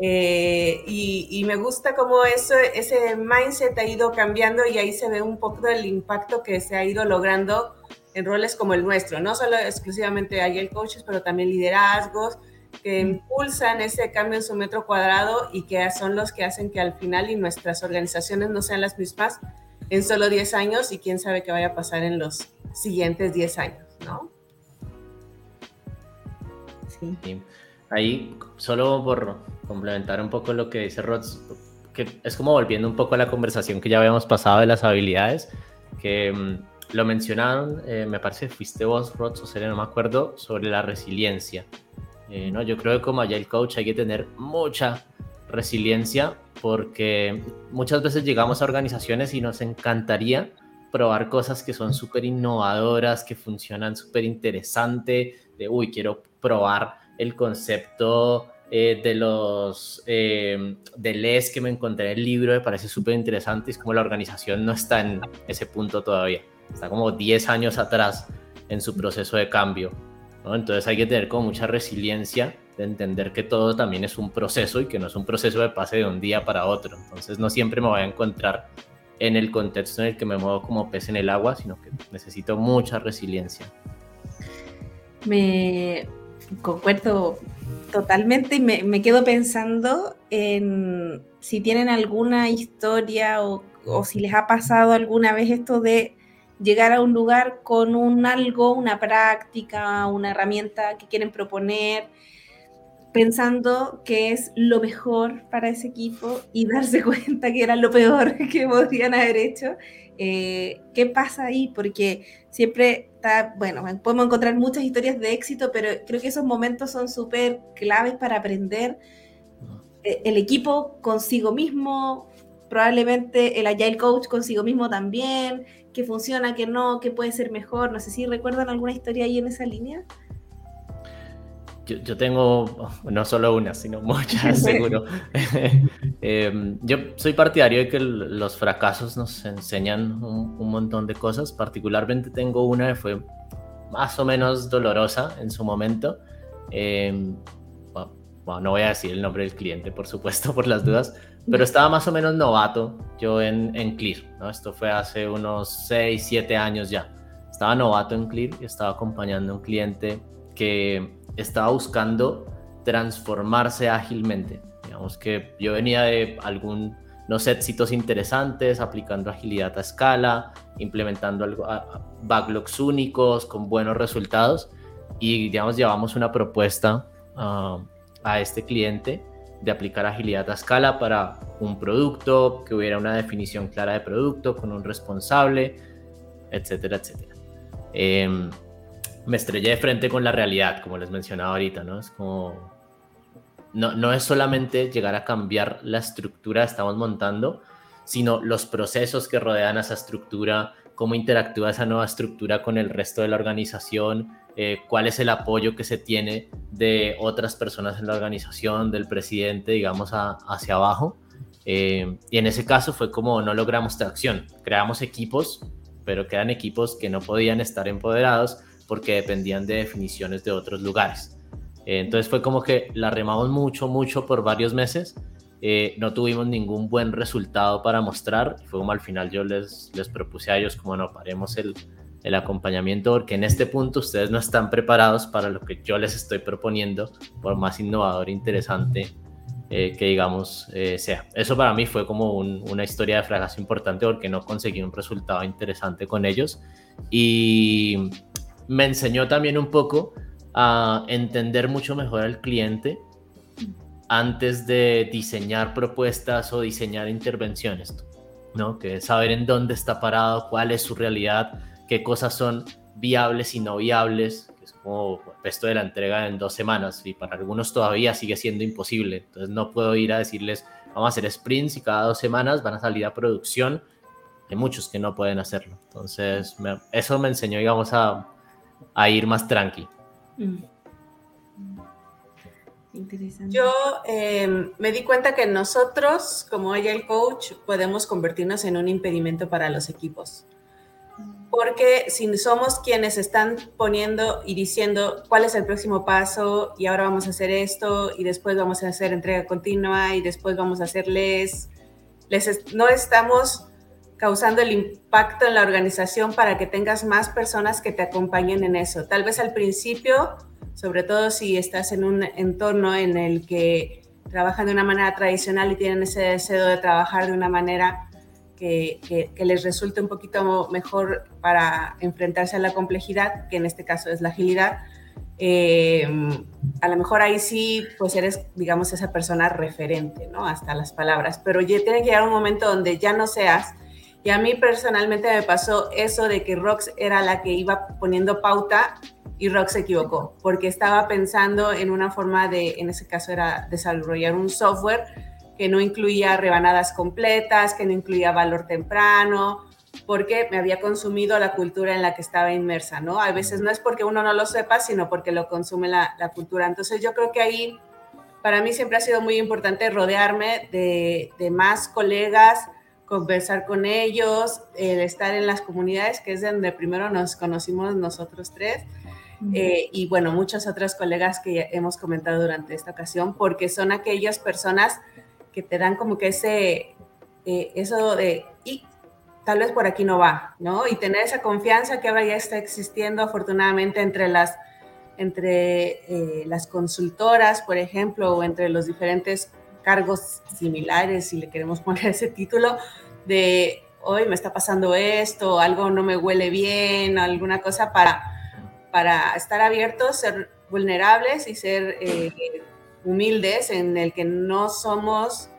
Eh, y, y, me gusta cómo eso, ese mindset ha ido cambiando y ahí se ve un poco del impacto que se ha ido logrando en roles como el nuestro, no solo exclusivamente el coaches, pero también liderazgos que impulsan ese cambio en su metro cuadrado y que son los que hacen que al final y nuestras organizaciones no sean las mismas en solo 10 años y quién sabe qué vaya a pasar en los siguientes 10 años, ¿no? Sí. Ahí, solo por complementar un poco lo que dice Rods, que es como volviendo un poco a la conversación que ya habíamos pasado de las habilidades, que mm, lo mencionaron, eh, me parece que fuiste vos, Rod, o Serena, no me acuerdo, sobre la resiliencia. Eh, ¿no? Yo creo que como Agile Coach hay que tener mucha resiliencia porque muchas veces llegamos a organizaciones y nos encantaría probar cosas que son súper innovadoras, que funcionan súper interesante, de, uy, quiero probar el concepto eh, de los de LES que me encontré en el libro, me parece súper interesante, es como la organización no está en ese punto todavía está como 10 años atrás en su proceso de cambio. Entonces hay que tener como mucha resiliencia de entender que todo también es un proceso y que no es un proceso de pase de un día para otro. Entonces no siempre me voy a encontrar en el contexto en el que me muevo como pez en el agua, sino que necesito mucha resiliencia. Me concuerdo totalmente y me, me quedo pensando en si tienen alguna historia o, o si les ha pasado alguna vez esto de llegar a un lugar con un algo, una práctica, una herramienta que quieren proponer, pensando que es lo mejor para ese equipo y darse cuenta que era lo peor que podrían haber hecho Eh, ¿Qué pasa ahí? Porque siempre está, bueno, podemos encontrar muchas historias de éxito, pero creo que esos momentos son súper claves para aprender eh, el equipo consigo mismo, probablemente el Agile Coach consigo mismo también, que funciona, que no, que puede ser mejor. No sé si recuerdan alguna historia ahí en esa línea. Yo, tengo no solo una, sino muchas, seguro. Em, yo soy partidario de que los fracasos nos enseñan un, montón de cosas. Particularmente tengo una que fue más o menos dolorosa en su momento. Em, bueno, no voy a decir el nombre del cliente, por supuesto, por las dudas, pero estaba más o menos novato yo en, en Clear. ¿no? Esto fue hace unos 6, 7 años ya. Estaba novato en Clear y estaba acompañando a un cliente que estaba buscando transformarse ágilmente. Digamos que yo venía de algunos éxitos interesantes, aplicando agilidad a escala, implementando algo, backlogs únicos con buenos resultados y digamos llevamos una propuesta ah, a este cliente de aplicar agilidad a escala para un producto, que hubiera una definición clara de producto con un responsable, etcétera, etcétera. Em, me estrellé de frente con la realidad, como les mencionaba ahorita, ¿no? Es como, no, no es solamente llegar a cambiar la estructura que estamos montando, sino los procesos que rodean a esa estructura, cómo interactúa esa nueva estructura con el resto de la organización, eh, cuál es el apoyo que se tiene de otras personas en la organización, del presidente, digamos, hacia abajo. Eh, y en ese caso fue como no logramos tracción, creamos equipos, pero quedan equipos que no podían estar empoderados porque dependían de definiciones de otros lugares. Eh, entonces fue como que la remamos mucho, mucho por varios meses. No tuvimos ningún buen resultado para mostrar. Fue como al final yo les propuse a ellos como no, paremos el, el acompañamiento porque en este punto ustedes no están preparados para lo que yo les estoy proponiendo, por más innovador e interesante eh, que digamos sea. Eso para mí fue como una historia de fracaso importante porque no conseguí un resultado interesante con ellos y me enseñó también un poco a entender mucho mejor al cliente antes de diseñar propuestas o diseñar intervenciones, ¿no? Que saber en dónde está parado, cuál es su realidad, qué cosas son viables y no viables, que es como esto de la entrega en dos semanas y para algunos todavía sigue siendo imposible. Entonces no puedo ir a decirles, vamos a hacer sprints y cada dos semanas van a salir a producción. Hay muchos que no pueden hacerlo. Entonces eso me enseñó, digamos, a, a ir más tranqui. Mm. Interesante. Yo em, me di cuenta que nosotros, como el Coach, podemos convertirnos en un impedimento para los equipos. Porque si somos quienes están poniendo y diciendo cuál es el próximo paso y ahora vamos a hacer esto y después vamos a hacer entrega continua y después vamos a hacerles, les no estamos causando el impacto en la organización para que tengas más personas que te acompañen en eso. Tal vez al principio, sobre todo si estás en un entorno en el que trabajan de una manera tradicional y tienen ese deseo de trabajar de una manera que, les resulte un poquito mejor para enfrentarse a la complejidad, que en este caso es la agilidad, eh, a lo mejor ahí sí, pues eres, digamos, esa persona referente, ¿no? Hasta las palabras, pero ya tiene que llegar un momento donde ya no seas y a mí personalmente me pasó eso de que Rox era la que iba poniendo pauta y Rox se equivocó, porque estaba pensando en una forma de, en ese caso era desarrollar un software que no incluía rebanadas completas, que no incluía valor temprano, porque me había consumido la cultura en la que estaba inmersa, ¿no? A veces no es porque uno no lo sepa, sino porque lo consume la, la cultura. Entonces yo creo que ahí, para mí siempre ha sido muy importante rodearme de, de más colegas, conversar con ellos, el estar en las comunidades, que es donde primero nos conocimos nosotros tres, eh, y bueno, muchas otras colegas que hemos comentado durante esta ocasión, porque son aquellas personas que te dan como que ese, eh, eso de, y tal vez por aquí no va, ¿no? Y tener esa confianza que ahora ya está existiendo afortunadamente entre las entre eh, las consultoras, por ejemplo, o entre los diferentes cargos similares, si le queremos poner ese título, de hoy me está pasando esto, algo no me huele bien, alguna cosa para, para estar abiertos, ser vulnerables y ser eh, humildes en el que no somos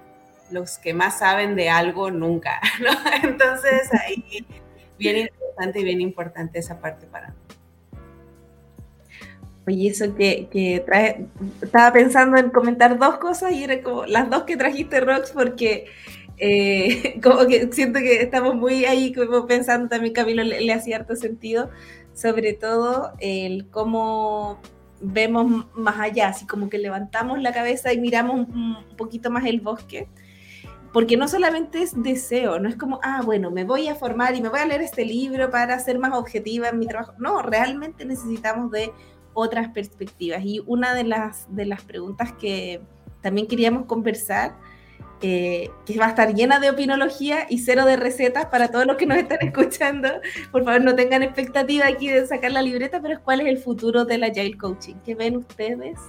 los que más saben de algo nunca. Entonces ahí bien interesante y bien importante esa parte para mí. Oye, eso que, que trae, estaba pensando en comentar dos cosas y era como las dos que trajiste, Rox, porque eh, como que siento que estamos muy ahí como pensando, también Camilo le, le hacía cierto sentido, sobre todo el cómo vemos más allá, así como que levantamos la cabeza y miramos un, poquito más el bosque, porque no solamente es deseo, no es como, ah, bueno, me voy a formar y me voy a leer este libro para ser más objetiva en mi trabajo, no, realmente necesitamos de otras perspectivas. Y una de las, de las preguntas que también queríamos conversar eh, que va a estar llena de opinología y cero de recetas para todos los que nos están escuchando. Por favor, no tengan expectativa aquí de sacar la libreta, pero cuál es el futuro del Agile Coaching. ¿Qué ven ustedes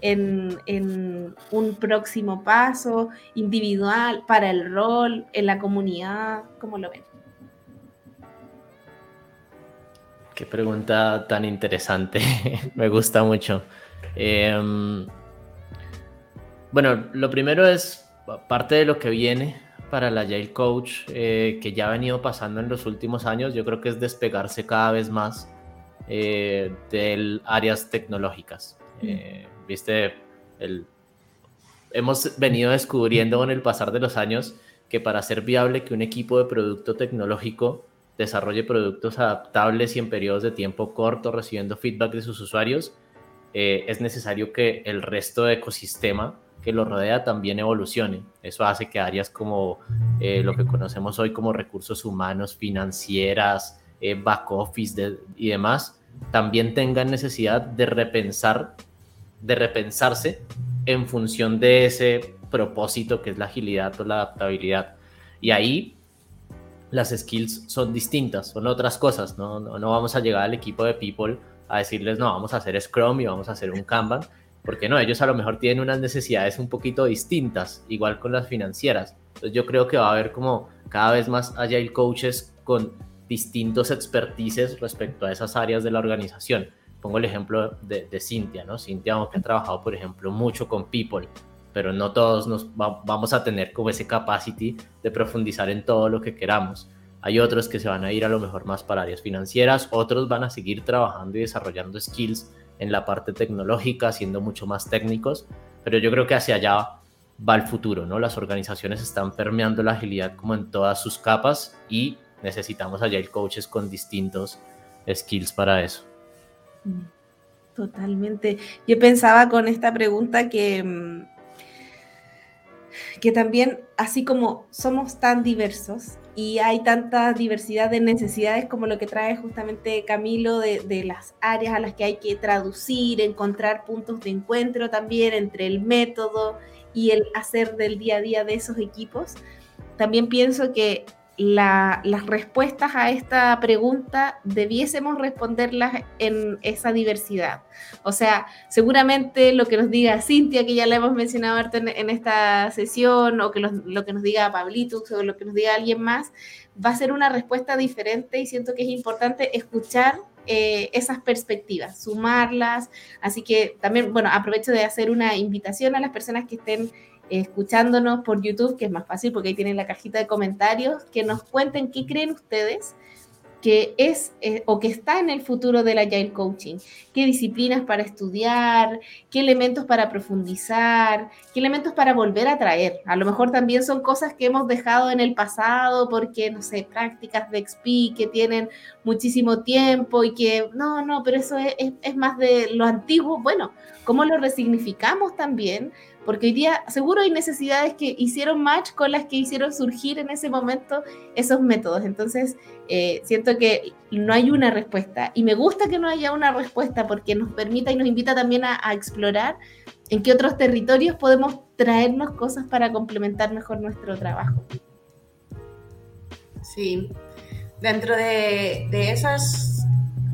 en, en un próximo paso individual para el rol, en la comunidad? ¿Cómo lo ven? Qué pregunta tan interesante. Me gusta mucho. Em, bueno, lo primero es parte de lo que viene para el Agile Coach, eh, que ya ha venido pasando en los últimos años, yo creo que es despegarse cada vez más eh, de áreas tecnológicas. Eh, viste, el, hemos venido descubriendo con el pasar de los años que para ser viable que un equipo de producto tecnológico desarrolle productos adaptables y en periodos de tiempo corto recibiendo feedback de sus usuarios, es necesario que el resto de ecosistema que lo rodea también evolucione. Eso hace que áreas como eh, lo que conocemos hoy como recursos humanos, financieras, eh, back office y demás, también tengan necesidad de repensar, de repensarse en función de ese propósito que es la agilidad o la adaptabilidad. Y ahí las skills son distintas, son otras cosas, no, no, no vamos a llegar al equipo de people a decirles, no, vamos a hacer Scrum y vamos a hacer un Kanban, porque no, ellos a lo mejor tienen unas necesidades un poquito distintas, igual con las financieras. Entonces yo creo que va a haber como cada vez más agile coaches con distintos expertises respecto a esas áreas de la organización. Pongo el ejemplo de, de Cintia, ¿no? Cintia que ha trabajado, por ejemplo, mucho con people, pero no todos nos vamos a tener como ese capacity de profundizar en todo lo que queramos. Hay otros que se van a ir a lo mejor más para áreas financieras, otros van a seguir trabajando y desarrollando skills en la parte tecnológica, siendo mucho más técnicos, pero yo creo que hacia allá va el futuro, ¿no? Las organizaciones están permeando la agilidad como en todas sus capas y necesitamos allá el coaches con distintos skills para eso. Totalmente. Yo pensaba con esta pregunta que, mm, que también, así como somos tan diversos, y hay tanta diversidad de necesidades como lo que trae justamente Camilo de, las áreas a las que hay que traducir, encontrar puntos de encuentro también entre el método y el hacer del día a día de esos equipos. También pienso que las respuestas a esta pregunta debiésemos responderlas en esa diversidad. O sea, seguramente lo que nos diga Cintia, que ya la hemos mencionado en, esta sesión, o que lo que nos diga Pablito, o lo que nos diga alguien más, va a ser una respuesta diferente y siento que es importante escuchar eh, esas perspectivas, sumarlas. Así que también, bueno, aprovecho de hacer una invitación a las personas que estén escuchándonos por YouTube, que es más fácil porque ahí tienen la cajita de comentarios, que nos cuenten qué creen ustedes que es eh, o que está en el futuro del Agile Coaching. ¿Qué disciplinas para estudiar? ¿Qué elementos para profundizar? ¿Qué elementos para volver a traer? A lo mejor también son cosas que hemos dejado en el pasado porque, no sé, prácticas de XP que tienen muchísimo tiempo y que, no, no, pero eso es, es más de lo antiguo. Bueno, ¿cómo lo resignificamos también? Porque hoy día seguro hay necesidades que hicieron match con las que hicieron surgir en ese momento esos métodos. Entonces, eh, siento que no hay una respuesta y me gusta que no haya una respuesta porque nos permita y nos invita también a, explorar en qué otros territorios podemos traernos cosas para complementar mejor nuestro trabajo. Sí, dentro de, esas,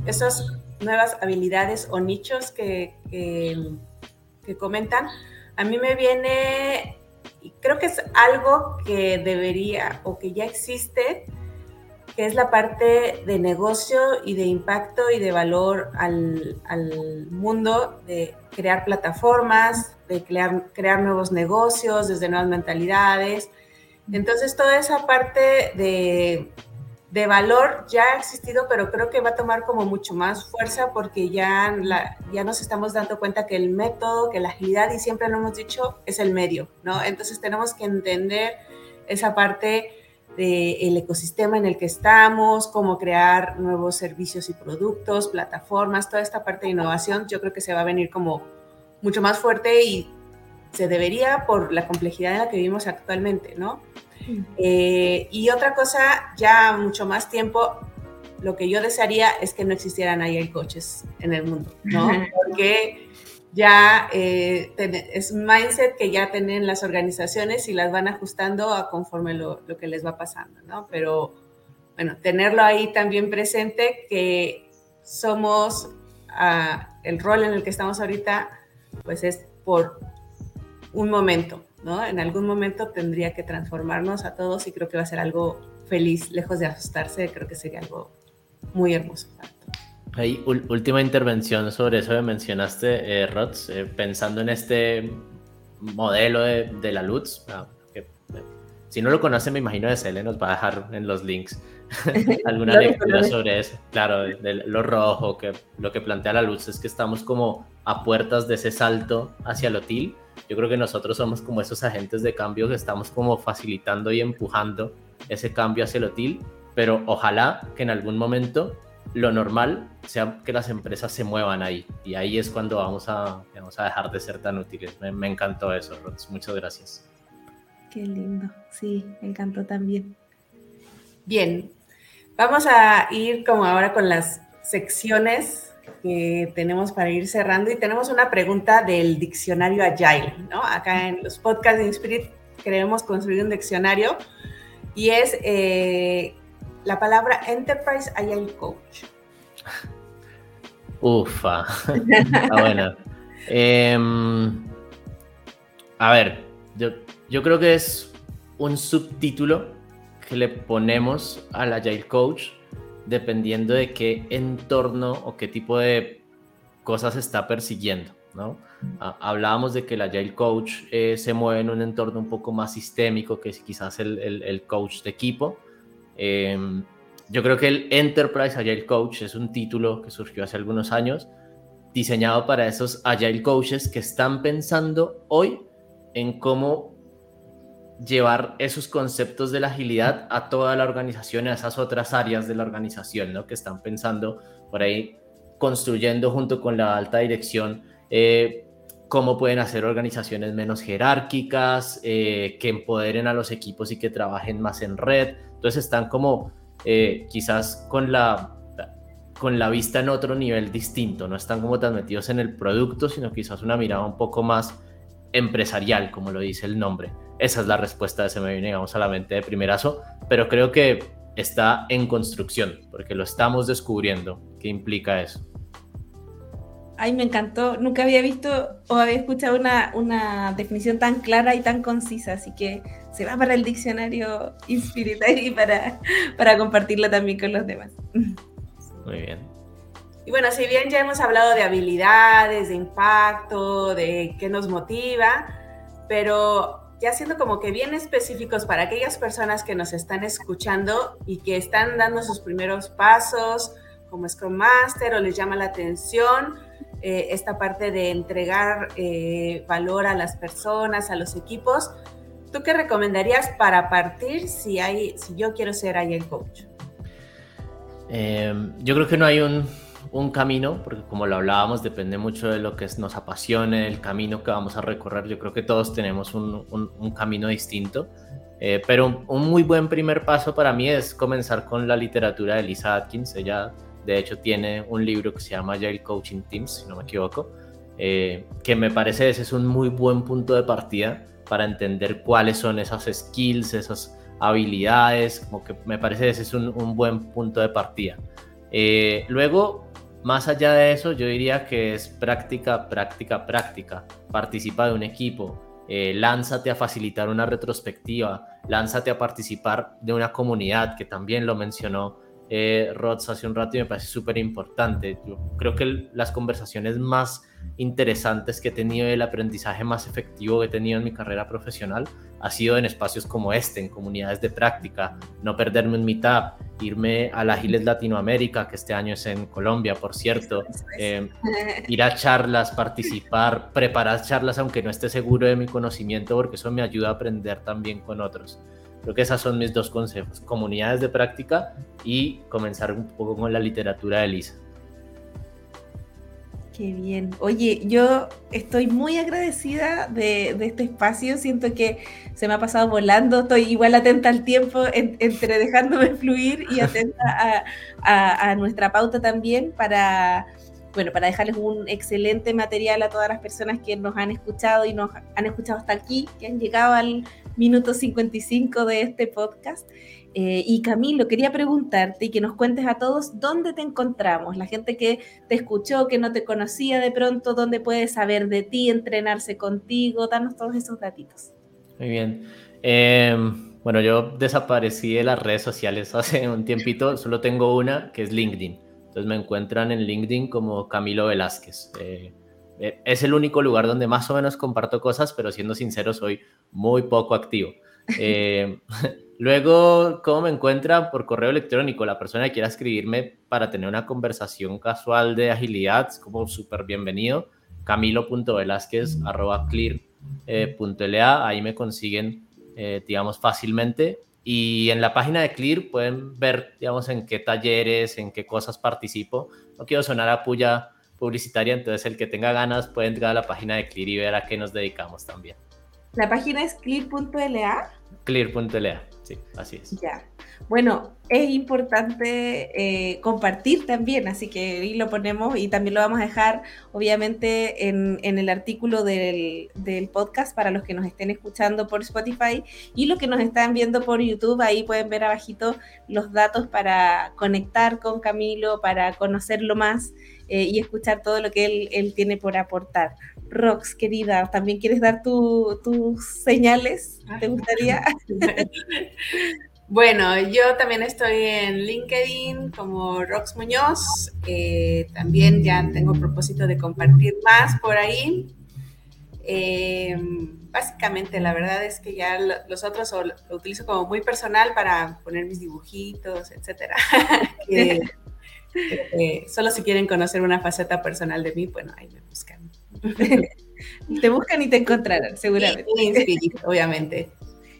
esas nuevas habilidades o nichos que, que comentan, a mí me viene, y creo que es algo que debería o que ya existe, que es la parte de negocio y de impacto y de valor al, mundo, de crear plataformas, de crear, crear nuevos negocios desde nuevas mentalidades. Entonces, toda esa parte de, de, valor ya ha existido, pero creo que va a tomar como mucho más fuerza porque ya, ya nos estamos dando cuenta que el método, que la agilidad, y siempre lo hemos dicho, es el medio, ¿no? Entonces, tenemos que entender esa parte del ecosistema en el que estamos, cómo crear nuevos servicios y productos, plataformas, toda esta parte de innovación, yo creo que se va a venir como mucho más fuerte y se debería por la complejidad en la que vivimos actualmente, ¿no? Eh, y otra cosa, ya mucho más tiempo, lo que yo desearía es que no existieran ahí coches en el mundo, ¿no? Porque ya eh, es un mindset que ya tienen las organizaciones y las van ajustando a conforme lo, lo, que les va pasando, ¿no? Pero bueno, tenerlo ahí también presente que somos, uh, el rol en el que estamos ahorita, pues es por un momento, ¿no? En algún momento tendría que transformarnos a todos y creo que va a ser algo feliz, lejos de asustarse, creo que sería algo muy hermoso. Hay última intervención sobre eso que mencionaste, eh, Rods, eh, pensando en este modelo de, de la Lutz. Ah, que, eh, si no lo conoce, me imagino de Cele nos va a dejar en los links alguna lectura sobre eso. Claro, de, lo rojo, que lo que plantea la Lutz es que estamos como a puertas de ese salto hacia lo TIL. Yo creo que nosotros somos como esos agentes de cambio que estamos como facilitando y empujando ese cambio hacia lo TIL, pero ojalá que en algún momento lo normal sea que las empresas se muevan ahí. Y ahí es cuando vamos a, vamos a dejar de ser tan útiles. Me, encantó eso, Rods. Muchas gracias. Qué lindo. Sí, me encantó también. Bien, vamos a ir como ahora con las secciones tenemos para ir cerrando y tenemos una pregunta del diccionario Agile, ¿no? Acá en los podcasts de Inspirit queremos construir un diccionario y es eh, la palabra Enterprise Agile Coach. Ufa, está. Em, a ver, yo creo que es un subtítulo que le ponemos al Agile Coach dependiendo de qué entorno o qué tipo de cosas está persiguiendo, ¿no? hablábamos de que el Agile Coach eh, se mueve en un entorno un poco más sistémico que quizás el, el coach de equipo, Em, yo creo que el Enterprise Agile Coach es un título que surgió hace algunos años, diseñado para esos Agile Coaches que están pensando hoy en cómo llevar esos conceptos de la agilidad a toda la organización, a esas otras áreas de la organización, ¿no? Que están pensando por ahí, construyendo junto con la alta dirección eh, cómo pueden hacer organizaciones menos jerárquicas, eh, que empoderen a los equipos y que trabajen más en red. Entonces están como eh, quizás con la, con la vista en otro nivel distinto, no están como tan metidos en el producto, sino quizás una mirada un poco más empresarial, como lo dice el nombre. Esa es la respuesta de se me viene, digamos, a la mente de primerazo, pero creo que está en construcción, porque lo estamos descubriendo. ¿Qué implica eso? Ay, me encantó. Nunca había visto o había escuchado una, una definición tan clara y tan concisa, así que se va para el diccionario Inspiritari para, para compartirlo también con los demás. Muy bien. Y bueno, si bien ya hemos hablado de habilidades, de impacto, de qué nos motiva, pero ya siendo como que bien específicos para aquellas personas que nos están escuchando y que están dando sus primeros pasos como Scrum Master o les llama la atención eh, esta parte de entregar eh, valor a las personas, a los equipos. ¿Tú qué recomendarías para partir si, hay, si yo quiero ser el Coach? Em, yo creo que no hay un, un, camino, porque como lo hablábamos, depende mucho de lo que nos apasione, el camino que vamos a recorrer. Yo creo que todos tenemos un, camino distinto. Eh, pero un, muy buen primer paso para mí es comenzar con la literatura de Lisa Atkins. Ella de hecho, tiene un libro que se llama Agile Coaching Teams, si no me equivoco, eh, que me parece ese es un muy buen punto de partida para entender cuáles son esas skills, esas habilidades, como que me parece ese es un, buen punto de partida. Eh, luego, más allá de eso, yo diría que es práctica, práctica, práctica. Participa de un equipo, eh, lánzate a facilitar una retrospectiva, lánzate a participar de una comunidad, que también lo mencionó eh, Rods hace un rato y me parece súper importante. Yo creo que las conversaciones más interesantes que he tenido, el aprendizaje más efectivo que he tenido en mi carrera profesional ha sido en espacios como este, en comunidades de práctica, no perderme en mitad, irme a la Giles Latinoamérica, que este año es en Colombia, por cierto, eh, ir a charlas, participar, preparar charlas aunque no esté seguro de mi conocimiento, porque eso me ayuda a aprender también con otros. Creo que esos son mis dos consejos, comunidades de práctica y comenzar un poco con la literatura de Lisa. Qué bien. Oye, yo estoy muy agradecida de, este espacio. Siento que se me ha pasado volando. Estoy igual atenta al tiempo, entre dejándome fluir y atenta a, nuestra pauta también para, bueno, para dejarles un excelente material a todas las personas que nos han escuchado y nos han escuchado hasta aquí, que han llegado al minuto 55 de este podcast. Eh, y Camilo, quería preguntarte y que nos cuentes a todos dónde te encontramos, la gente que te escuchó, que no te conocía de pronto, dónde puedes saber de ti, entrenarse contigo, danos todos esos datitos. Muy bien. Em, bueno, yo desaparecí de las redes sociales hace un tiempito, solo tengo una que es LinkedIn. Entonces me encuentran en LinkedIn como Camilo Velázquez. Eh, es el único lugar donde más o menos comparto cosas, pero siendo sincero soy muy poco activo. Luego, ¿cómo me encuentra? Por correo electrónico. La persona que quiera escribirme para tener una conversación casual de agilidad, es como súper bienvenido. camilo.velázquez.clear.la. Ahí me consiguen, eh, digamos, fácilmente. Y en la página de Clear pueden ver, digamos, en qué talleres, en qué cosas participo. No quiero sonar a puya publicitaria, entonces el que tenga ganas puede entrar a la página de Clear y ver a qué nos dedicamos también. ¿La página es clear.la? Clear.la. Sí, así es. Ya. Bueno, es importante eh, compartir también, así que ahí lo ponemos y también lo vamos a dejar, obviamente, en, el artículo del, podcast para los que nos estén escuchando por Spotify y los que nos están viendo por YouTube, ahí pueden ver abajito los datos para conectar con Camilo, para conocerlo más eh, y escuchar todo lo que él, él tiene por aportar. Rox, querida, ¿también quieres dar tus señales? ¿Te gustaría? Bueno, yo también estoy en LinkedIn como Rox Muñoz. Eh, también ya tengo propósito de compartir más por ahí. Eh, básicamente, la verdad es que ya los otros lo, utilizo como muy personal para poner mis dibujitos, etcétera. solo si quieren conocer una faceta personal de mí, bueno, ahí me buscan. te buscan y te encontrarán, seguramente. obviamente.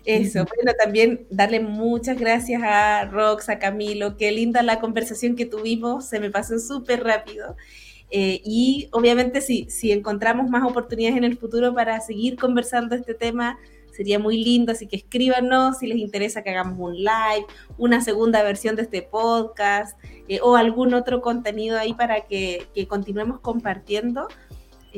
Eso, bueno, también darle muchas gracias a Rox, a Camilo, qué linda la conversación que tuvimos, se me pasó súper rápido. Eh, y obviamente si, si encontramos más oportunidades en el futuro para seguir conversando este tema, sería muy lindo, así que escríbanos si les interesa que hagamos un live, una segunda versión de este podcast eh, o algún otro contenido ahí para que, que continuemos compartiendo.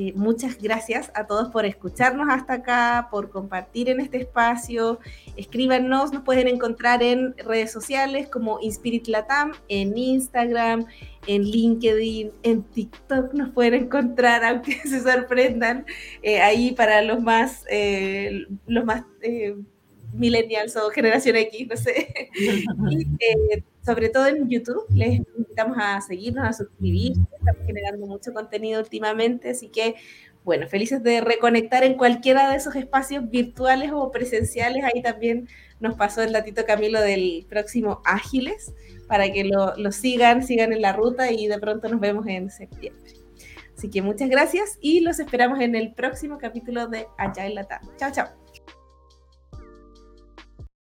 Eh, muchas gracias a todos por escucharnos hasta acá, por compartir en este espacio. Escríbanos, nos pueden encontrar en redes sociales como Inspirit Latam, en Instagram, en LinkedIn, en TikTok nos pueden encontrar, aunque se sorprendan, eh, ahí para los más, eh, los más millennials o generación X, no sé. y, sobre todo en YouTube. Les invitamos a seguirnos, a suscribirse. Estamos generando mucho contenido últimamente, así que, bueno, felices de reconectar en cualquiera de esos espacios virtuales o presenciales. Ahí también nos pasó el datito Camilo del próximo Ágiles, para que lo, lo sigan, sigan en la ruta y de pronto nos vemos en septiembre. Así que muchas gracias y los esperamos en el próximo capítulo de Agile Latam. Chao, chao.